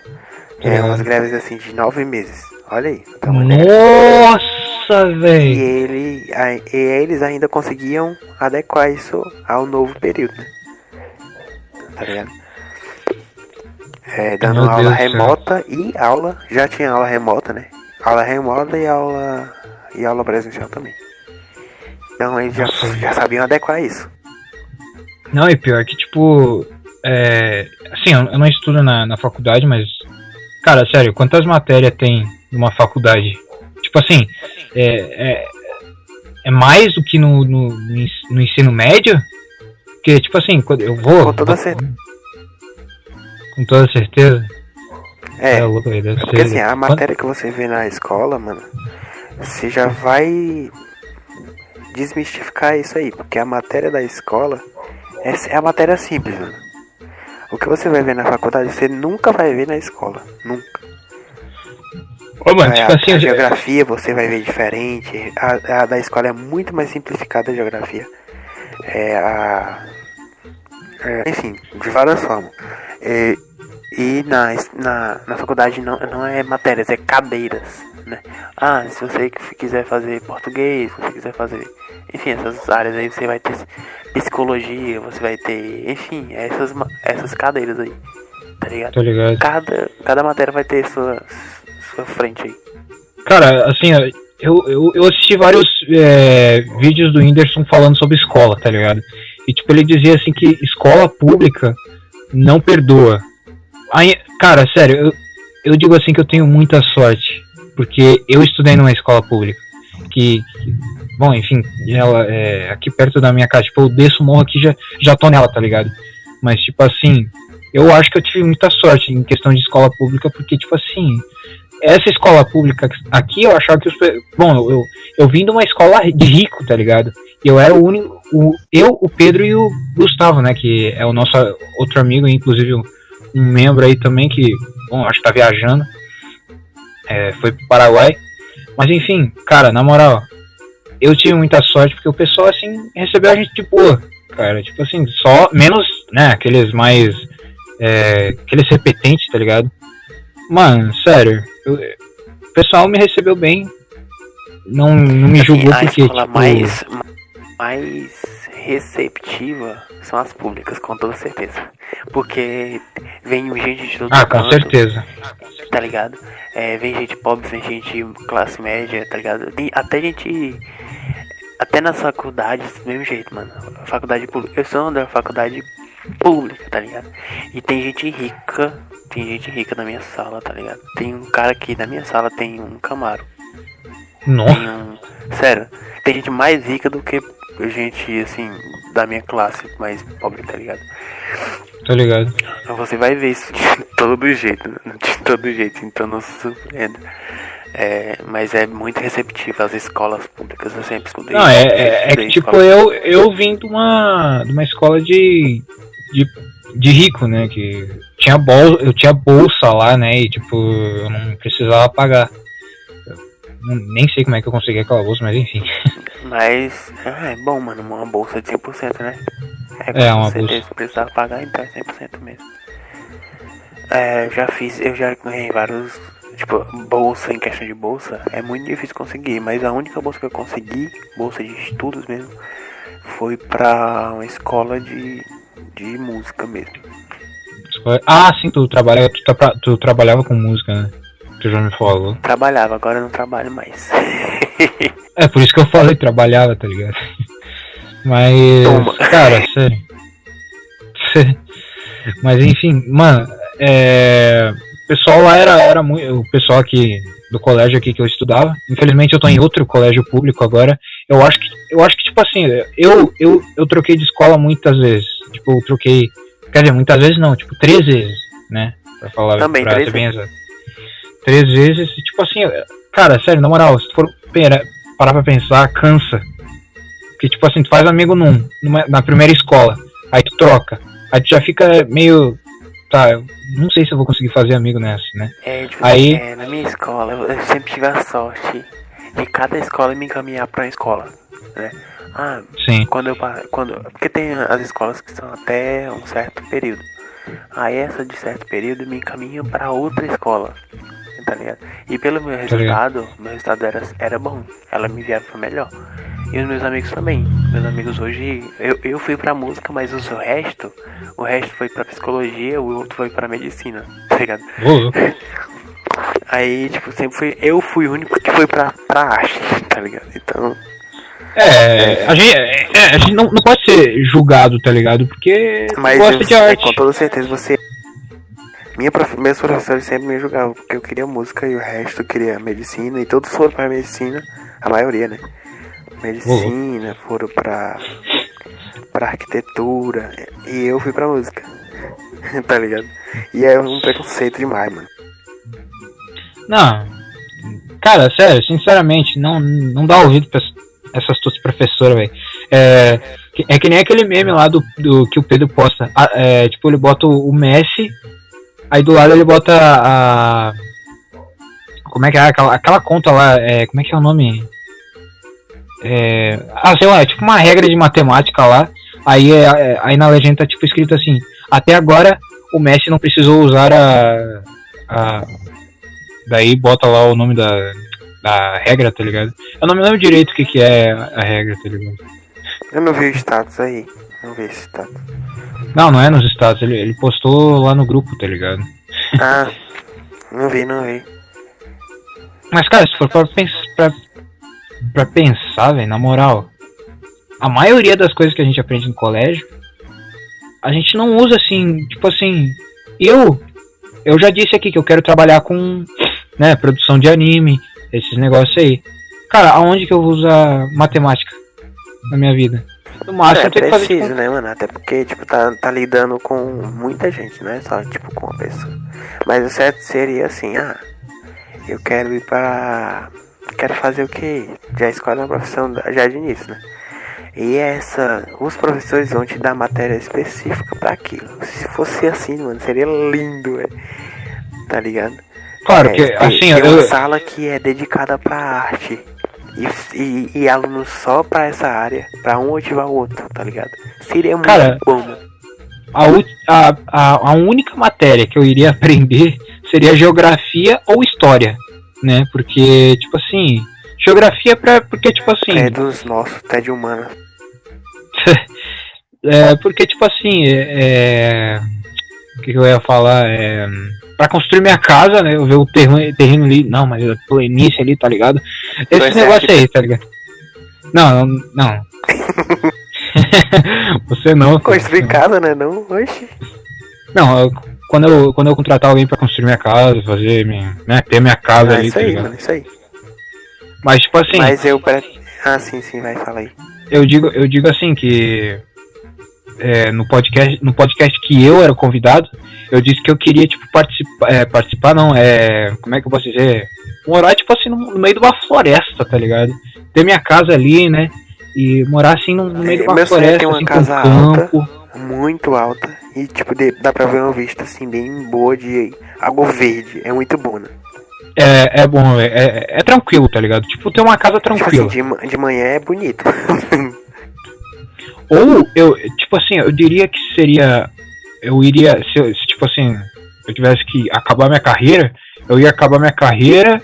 É, Uhum. umas greves assim de nove meses. Olha aí. então, Nossa, E, velho. ele, a- e eles ainda conseguiam adequar isso ao novo período, né? Tá ligado? É, dando Meu aula Deus remota e aula, já tinha aula remota, né? Aula remota e aula. e aula presencial também. Então eles já, já sabiam adequar isso. Não, e pior que, tipo, é, assim, eu não estudo na, na faculdade, mas, cara, sério, quantas matérias tem numa faculdade? Tipo assim, é, é, é mais do que no, no, no ensino médio? Porque, tipo assim, quando eu vou. Com toda certeza. Com toda certeza. É, louco, deve porque ser- assim, a matéria que você vê na escola, mano, você já vai desmistificar isso aí, porque a matéria da escola é, é a matéria simples, mano. O que você vai ver na faculdade, você nunca vai ver na escola. Nunca. Ô, mano, É, tipo a, assim, a geografia você vai ver diferente. A, a da escola é muito mais simplificada a geografia. É a. é, enfim, de várias formas. É, e na, na, na faculdade não, não é matérias, é cadeiras. Né? Ah, se você qu- quiser fazer português, se você quiser fazer. Enfim, essas áreas aí você vai ter psicologia, você vai ter. Enfim, essas, essas cadeiras aí. Tá ligado? tô ligado. Cada, cada matéria vai ter sua, sua frente aí. Cara, assim, eu, eu, eu assisti vários é, vídeos do Whindersson falando sobre escola, tá ligado? E tipo, ele dizia assim que escola pública não perdoa. Aí, cara, sério, eu, eu digo assim que eu tenho muita sorte, porque eu estudei numa escola pública. Que, que- bom, enfim, ela é aqui perto da minha casa, tipo, eu desço morro aqui já já tô nela, tá ligado? Mas tipo assim, eu acho que eu tive muita sorte em questão de escola pública, porque tipo assim, essa escola pública aqui, eu achava que os. Bom, eu, eu, eu vim de uma escola de rico, tá ligado? E eu era o único. O, eu, o Pedro e o Gustavo, né? Que é o nosso outro amigo, inclusive um um membro aí também que, bom, acho que tá viajando. É, foi pro Paraguai. Mas enfim, cara, na moral, eu tive muita sorte porque o pessoal, assim, recebeu a gente de boa, cara. Tipo assim, só. Menos, né? Aqueles mais. É, aqueles repetentes, tá ligado? Mano, sério, eu- o pessoal me recebeu bem. Não, não me Assim, julgou a porque. tipo, mais, mais receptiva são as públicas, com toda certeza. Porque vem gente de todo Ah, com canto, certeza. tá ligado? É, vem gente pobre, vem gente classe média, tá ligado? Tem até gente. Até nas faculdades, do mesmo jeito, mano. Faculdade pública. Eu sou da faculdade pública, tá ligado? E tem gente rica. Tem gente rica na minha sala, tá ligado? Tem um cara aqui na minha sala, tem um Camaro. Nossa, Tem um. Sério, tem gente mais rica do que gente, assim, da minha classe, mais pobre, tá ligado? tô ligado. Você vai ver isso de *laughs* todo jeito, né? de todo jeito, então não se surpreenda. É, mas é muito receptivo as escolas públicas, eu sempre escutei. Não, é, é, é que tipo, eu, eu vim de uma, de uma escola de, de, de rico, né? Que tinha bol, eu tinha bolsa lá, né? E tipo, eu não precisava pagar. Nem sei como é que eu consegui aquela bolsa, mas enfim. Mas ah, é bom, mano, uma bolsa de 100%, né? É, com uma certeza, bolsa. Se precisar pagar, então é 100% mesmo. É, eu já fiz, eu já ganhei vários. Tipo, bolsa em questão de bolsa é muito difícil conseguir, mas a única bolsa que eu consegui, bolsa de estudos mesmo, foi pra uma escola de, de música mesmo. Ah, sim, tu, trabalha, tu, tu trabalhava com música, né? Tu já me falou. Trabalhava, agora eu não trabalho mais. *laughs* É, por isso que eu falei, trabalhava, tá ligado? *laughs* Mas, Toma. cara, *laughs* sério. Mas enfim, mano, é. O pessoal lá era, era muito. O pessoal aqui do colégio aqui que eu estudava. Infelizmente eu tô em outro colégio público agora. Eu acho que, eu acho que tipo assim, eu, eu, eu troquei de escola muitas vezes. Tipo, eu troquei. Quer dizer, muitas vezes não, tipo, três vezes, né? Pra falar Também, pra três ser bem exato. Três vezes, tipo assim, cara, sério, na moral, se tu for parar pra pensar, cansa. Porque, tipo assim, tu faz amigo num, numa- na primeira escola, aí tu troca, aí tu já fica meio. Tá, eu não sei se eu vou conseguir fazer amigo nessa, né? É, tipo, Aí- é, na minha escola, eu, sempre tive a sorte de cada escola me encaminhar pra uma escola, né? Ah, Sim, quando eu quando porque tem as escolas que são até um certo período aí essa de certo período me encaminha para outra escola tá ligado e pelo meu resultado meu resultado era era bom ela me enviava para melhor e os meus amigos também meus amigos hoje eu, eu fui para música mas o resto o resto foi para psicologia o outro foi para medicina *laughs* tá ligado vou. *laughs* Aí, tipo, sempre fui. Eu fui o único que foi pra, pra arte, tá ligado? Então. É, a gente, é, é, a gente não, não pode ser julgado, tá ligado? Porque Mas gosta eu- de arte. com toda certeza você. Minha prof... Meus professores sempre me julgavam, porque eu queria música e o resto queria medicina, e todos foram pra medicina, a maioria, né? Medicina, foram pra. pra arquitetura, e eu fui pra música. *laughs* tá ligado? E é um preconceito demais, mano. Não. Cara, sério, sinceramente, não, não dá ouvido pra essas tuas professoras, velho. É, que- é que nem aquele meme lá do, do que o Pedro posta. Ah, é, tipo, ele bota o Messi, aí do lado ele bota a. Como é que é? Aquela, aquela conta lá, é, como é que é o nome? É, ah, sei lá, é tipo uma regra de matemática lá. Aí, é, é- aí na legenda tá tipo escrito assim: Até agora o Messi não precisou usar a. a Daí bota lá o nome da, da regra, tá ligado? Eu não me lembro direito o que, que é a regra, tá ligado? Eu não vi o status aí. Não vi esse status. Não, não é nos status, ele, ele postou lá no grupo, tá ligado? Ah, não vi, não vi. Mas, cara, se for pra, pens pra, pra pensar, velho, na moral, a maioria das coisas que a gente aprende no colégio, a gente não usa assim, tipo assim, eu, eu já disse aqui que eu quero trabalhar com, né, produção de anime, esses negócios aí. Cara, aonde que eu vou usar matemática na minha vida? No máximo É que fazer tipo, preciso, né, mano? Até porque, tipo, tá, tá lidando com muita gente, não é só, tipo, com uma pessoa. Mas o certo seria assim, ah, eu quero ir para... Quero fazer o quê? Já escolhe uma profissão da- já de início, né? E essa... Os professores vão te dar matéria específica pra aquilo. Se fosse assim, mano, seria lindo, velho. Tá ligado? Claro É, que, tem, assim, tem eu, uma sala que é dedicada pra arte. E, e, e alunos só pra essa área, pra um motivar o outro, tá ligado? Seria muito Cara, bom, mano. a, a, a, a única matéria que eu iria *laughs* aprender seria geografia ou história, né? Porque, tipo assim, geografia pra, porque, tipo assim, É dos nossos, até de humana. *laughs* é, porque, tipo assim, é, é, o que, que eu ia falar? É, pra construir minha casa, né? Eu ver o terreno, terreno ali, não, mas a planície ali, tá ligado? Esse negócio aí, tá ligado? Não, não. não. *laughs* Você não. cara. Construir casa, né? Não, oxe. Não, eu- quando eu, quando eu contratar alguém pra construir minha casa, fazer minha, né, ter minha casa Ah, ali, isso tá aí, ligado? mano, isso aí. Mas tipo assim, Mas eu pre... Ah, sim, sim, vai, fala aí. eu digo, eu digo assim que é, no podcast, no podcast que eu era convidado, eu disse que eu queria tipo participar, é, participar não, é, como é que eu posso dizer? Morar tipo assim no, no meio de uma floresta, tá ligado? Ter minha casa ali, né? E morar assim no, no meio de uma Meu sonho é floresta, ter uma assim, casa com campo. Muito alta. E, tipo, de- dá pra ver uma vista, assim, bem boa de água verde. É muito bom, né? É, é bom, é, é, é tranquilo, tá ligado? Tipo, ter uma casa Tipo assim, tranquila. de, de manhã é bonito. *laughs* Ou eu, tipo assim, eu diria que seria. Eu iria. Se, se, tipo assim, eu tivesse que acabar minha carreira, eu ia acabar minha carreira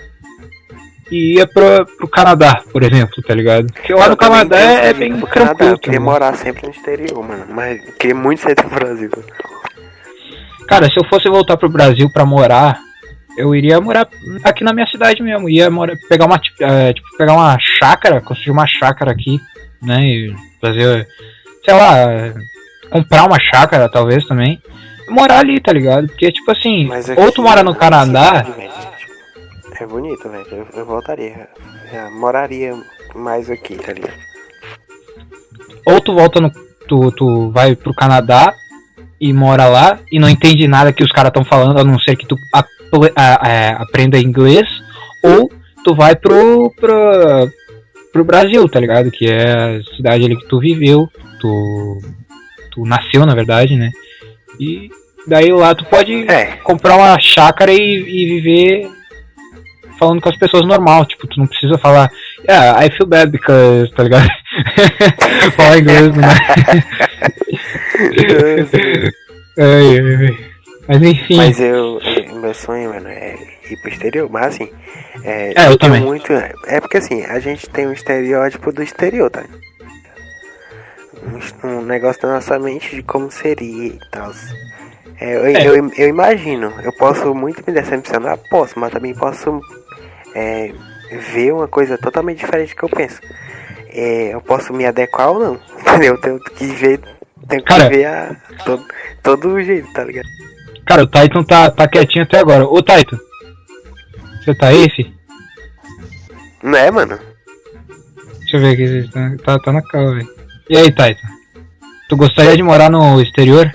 e ia pro, pro Canadá, por exemplo, tá ligado? Porque lá Eu no Canadá é, é bem pro Canadá, tranquilo. Eu queria ligado? morar sempre no exterior, mano. Mas queria muito sair do Brasil. Cara, se eu fosse voltar pro Brasil pra morar, eu iria morar aqui na minha cidade mesmo. Ia morar, pegar uma, é, tipo, pegar uma chácara, construir uma chácara aqui, né? E fazer, sei lá, comprar uma chácara talvez também. Morar ali, tá ligado? Porque, tipo assim, Mas ou tu mora no aqui, Canadá, tipo, É bonito, velho. Eu, eu voltaria. Já moraria mais aqui, tá ligado? ou tu volta no. Tu, tu vai pro Canadá e mora lá e não entende nada que os caras estão falando, a não ser que tu apl- a- a- aprenda inglês, ou tu vai pro, pro, pro Brasil, tá ligado? Que é a cidade ali que tu viveu, tu, tu nasceu, na verdade, né? E daí lá tu pode É, comprar uma chácara e, e viver falando com as pessoas normal, tipo, tu não precisa falar, yeah, I feel bad because, tá ligado? *laughs* Falar inglês, né? *laughs* Ai, ai, ai. Mas enfim, Mas eu, eu- meu sonho, mano, é ir pro exterior. Mas assim, é, É, eu tenho também. muito. É porque assim, a gente tem um estereótipo do exterior, tá? Um, negócio da nossa mente de como seria e tal. É, eu, É. Eu, eu imagino, eu posso muito me decepcionar, posso, mas também posso é, ver uma coisa totalmente diferente do que eu penso. É, eu posso me adequar ou não, *laughs* entendeu? Eu tenho que ver, tenho que Cara. ver a, todo, todo jeito, tá ligado? Cara, o Titan tá, tá quietinho até agora. Ô, Titan. Você tá aí, fi? Não é, mano? Deixa eu ver aqui. Tá, tá, tá na cama, velho. E aí, Titan? Tu gostaria de morar no exterior?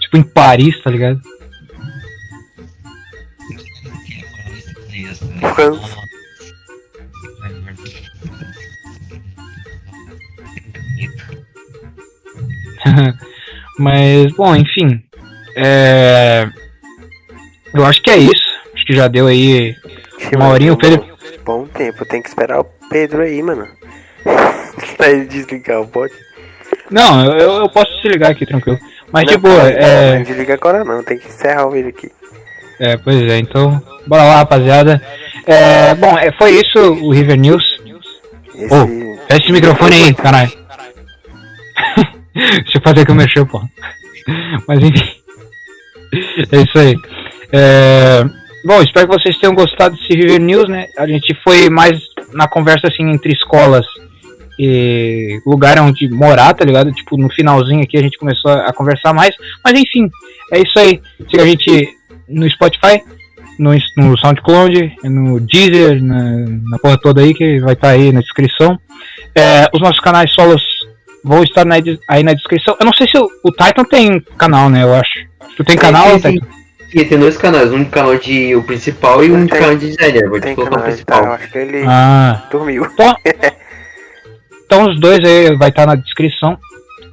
Tipo em Paris, tá ligado? França. *laughs* Mas, bom, enfim. É... Eu acho que é isso. Acho que já deu aí. Uma horinha, o Pedro- Bom tempo, tem que esperar o Pedro aí, mano. Pra ele desligar o bot. Não, eu, eu posso se ligar aqui, tranquilo. Mas de Não, boa, não, é. Não desliga agora não, tem que encerrar o vídeo aqui. É, pois é, então. Bora lá, rapaziada. É, bom, é, foi isso o River News. Esse... Ô, fecha esse microfone aí, caralho. *laughs* Deixa eu fazer que eu mexeu, pô. Mas enfim. É isso aí. É, Bom, espero que vocês tenham gostado desse River News, né? A gente foi mais na conversa assim entre escolas lugar onde morar, tá ligado? Tipo, no finalzinho aqui a gente começou a conversar mais. Mas enfim, é isso aí. Siga a gente no Spotify, no, no SoundCloud, no Deezer, na, na porra toda aí que vai estar aí na descrição. É, os nossos canais solos vão estar na aí na descrição. Eu não sei se o, o Titan tem canal, né? Eu acho. Tu tem canal, sim, sim. Titan? Sim, tem dois canais, um canal de o principal e um Tem- canal de designer. Vou te colocar o tá? Eu principal. acho que ele Ah. dormiu. Então *laughs* os dois aí vai estar na descrição.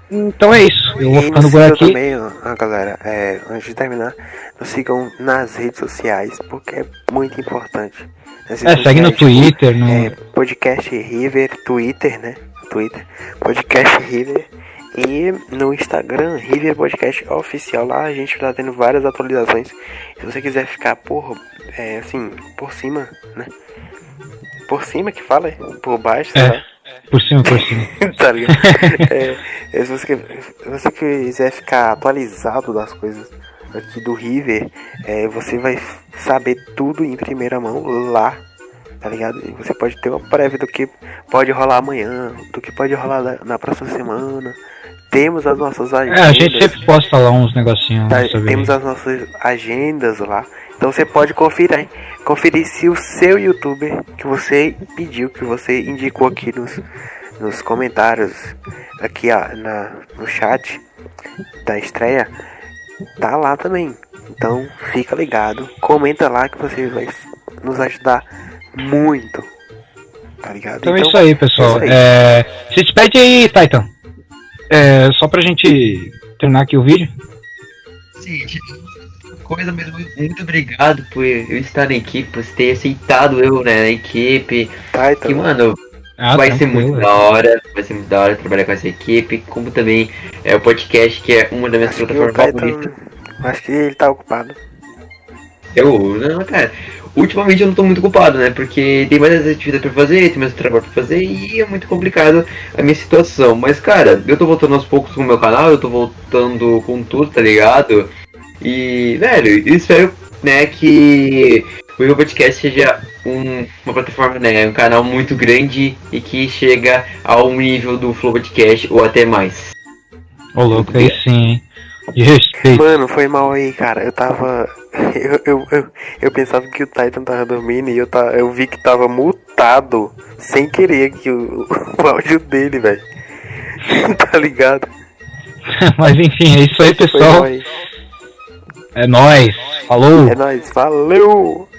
Então é isso. Eu vou ficando por aqui. também, ó, galera, é, antes de terminar, nos sigam nas redes sociais, porque é muito importante. Nas É, segue no sociais, Twitter, no. É, podcast River, Twitter, né? Twitter, podcast River. E no Instagram, River Podcast Oficial, lá a gente tá tendo várias atualizações. Se você quiser ficar por, é, assim, por cima, né? Por cima que fala, é? por baixo, É. lá. Por cima, por cima. *laughs* tá ligado? É, é, se, você, se você quiser ficar atualizado das coisas aqui do River, é, você vai saber tudo em primeira mão lá, tá ligado? E você pode ter uma prévia do que pode rolar amanhã, do que pode rolar na, próxima semana. Temos as nossas É, agendas. a gente sempre posta lá uns negocinhos Tá, temos as nossas agendas lá. Então você pode conferir, conferir se o seu youtuber que você pediu, que você indicou aqui nos, nos comentários, aqui ó, na, no chat da estreia, tá lá também. Então fica ligado, comenta lá que você vai nos ajudar muito. Tá ligado? Então, é isso aí, pessoal. é isso aí. É, se despede aí, Titan. É, só pra gente terminar aqui o vídeo. Gente, coisa mesmo, muito obrigado por eu estar na equipe, por você ter aceitado eu né, na equipe. Tá, Que, então. mano, Ah, vai ser muito da hora, vai ser muito da hora trabalhar com essa equipe, como também é o podcast, que é uma das minhas plataformas favoritas. Titan, acho que ele tá ocupado. Eu, não, cara, ultimamente eu não tô muito ocupado, né? Porque tem mais atividades pra fazer, tem mais trabalho pra fazer e é muito complicado a minha situação. Mas, cara, eu tô voltando aos poucos com o meu canal, eu tô voltando com tudo, tá ligado? E, velho, eu espero, né, que o meu podcast seja um- uma plataforma, né, um canal muito grande e que chega ao nível do Flow Podcast ou até mais. Ô, louco, aí sim? De respeito. Mano, foi mal aí, cara. Eu tava. *laughs* Eu, eu, eu, eu pensava que o Titan tava dormindo e eu, ta, eu vi que tava mutado sem querer aqui o, *laughs* o áudio dele, velho. *laughs* tá ligado? Mas enfim, é isso aí, Foi pessoal. mal aí. É nóis. Falou. É nóis, valeu!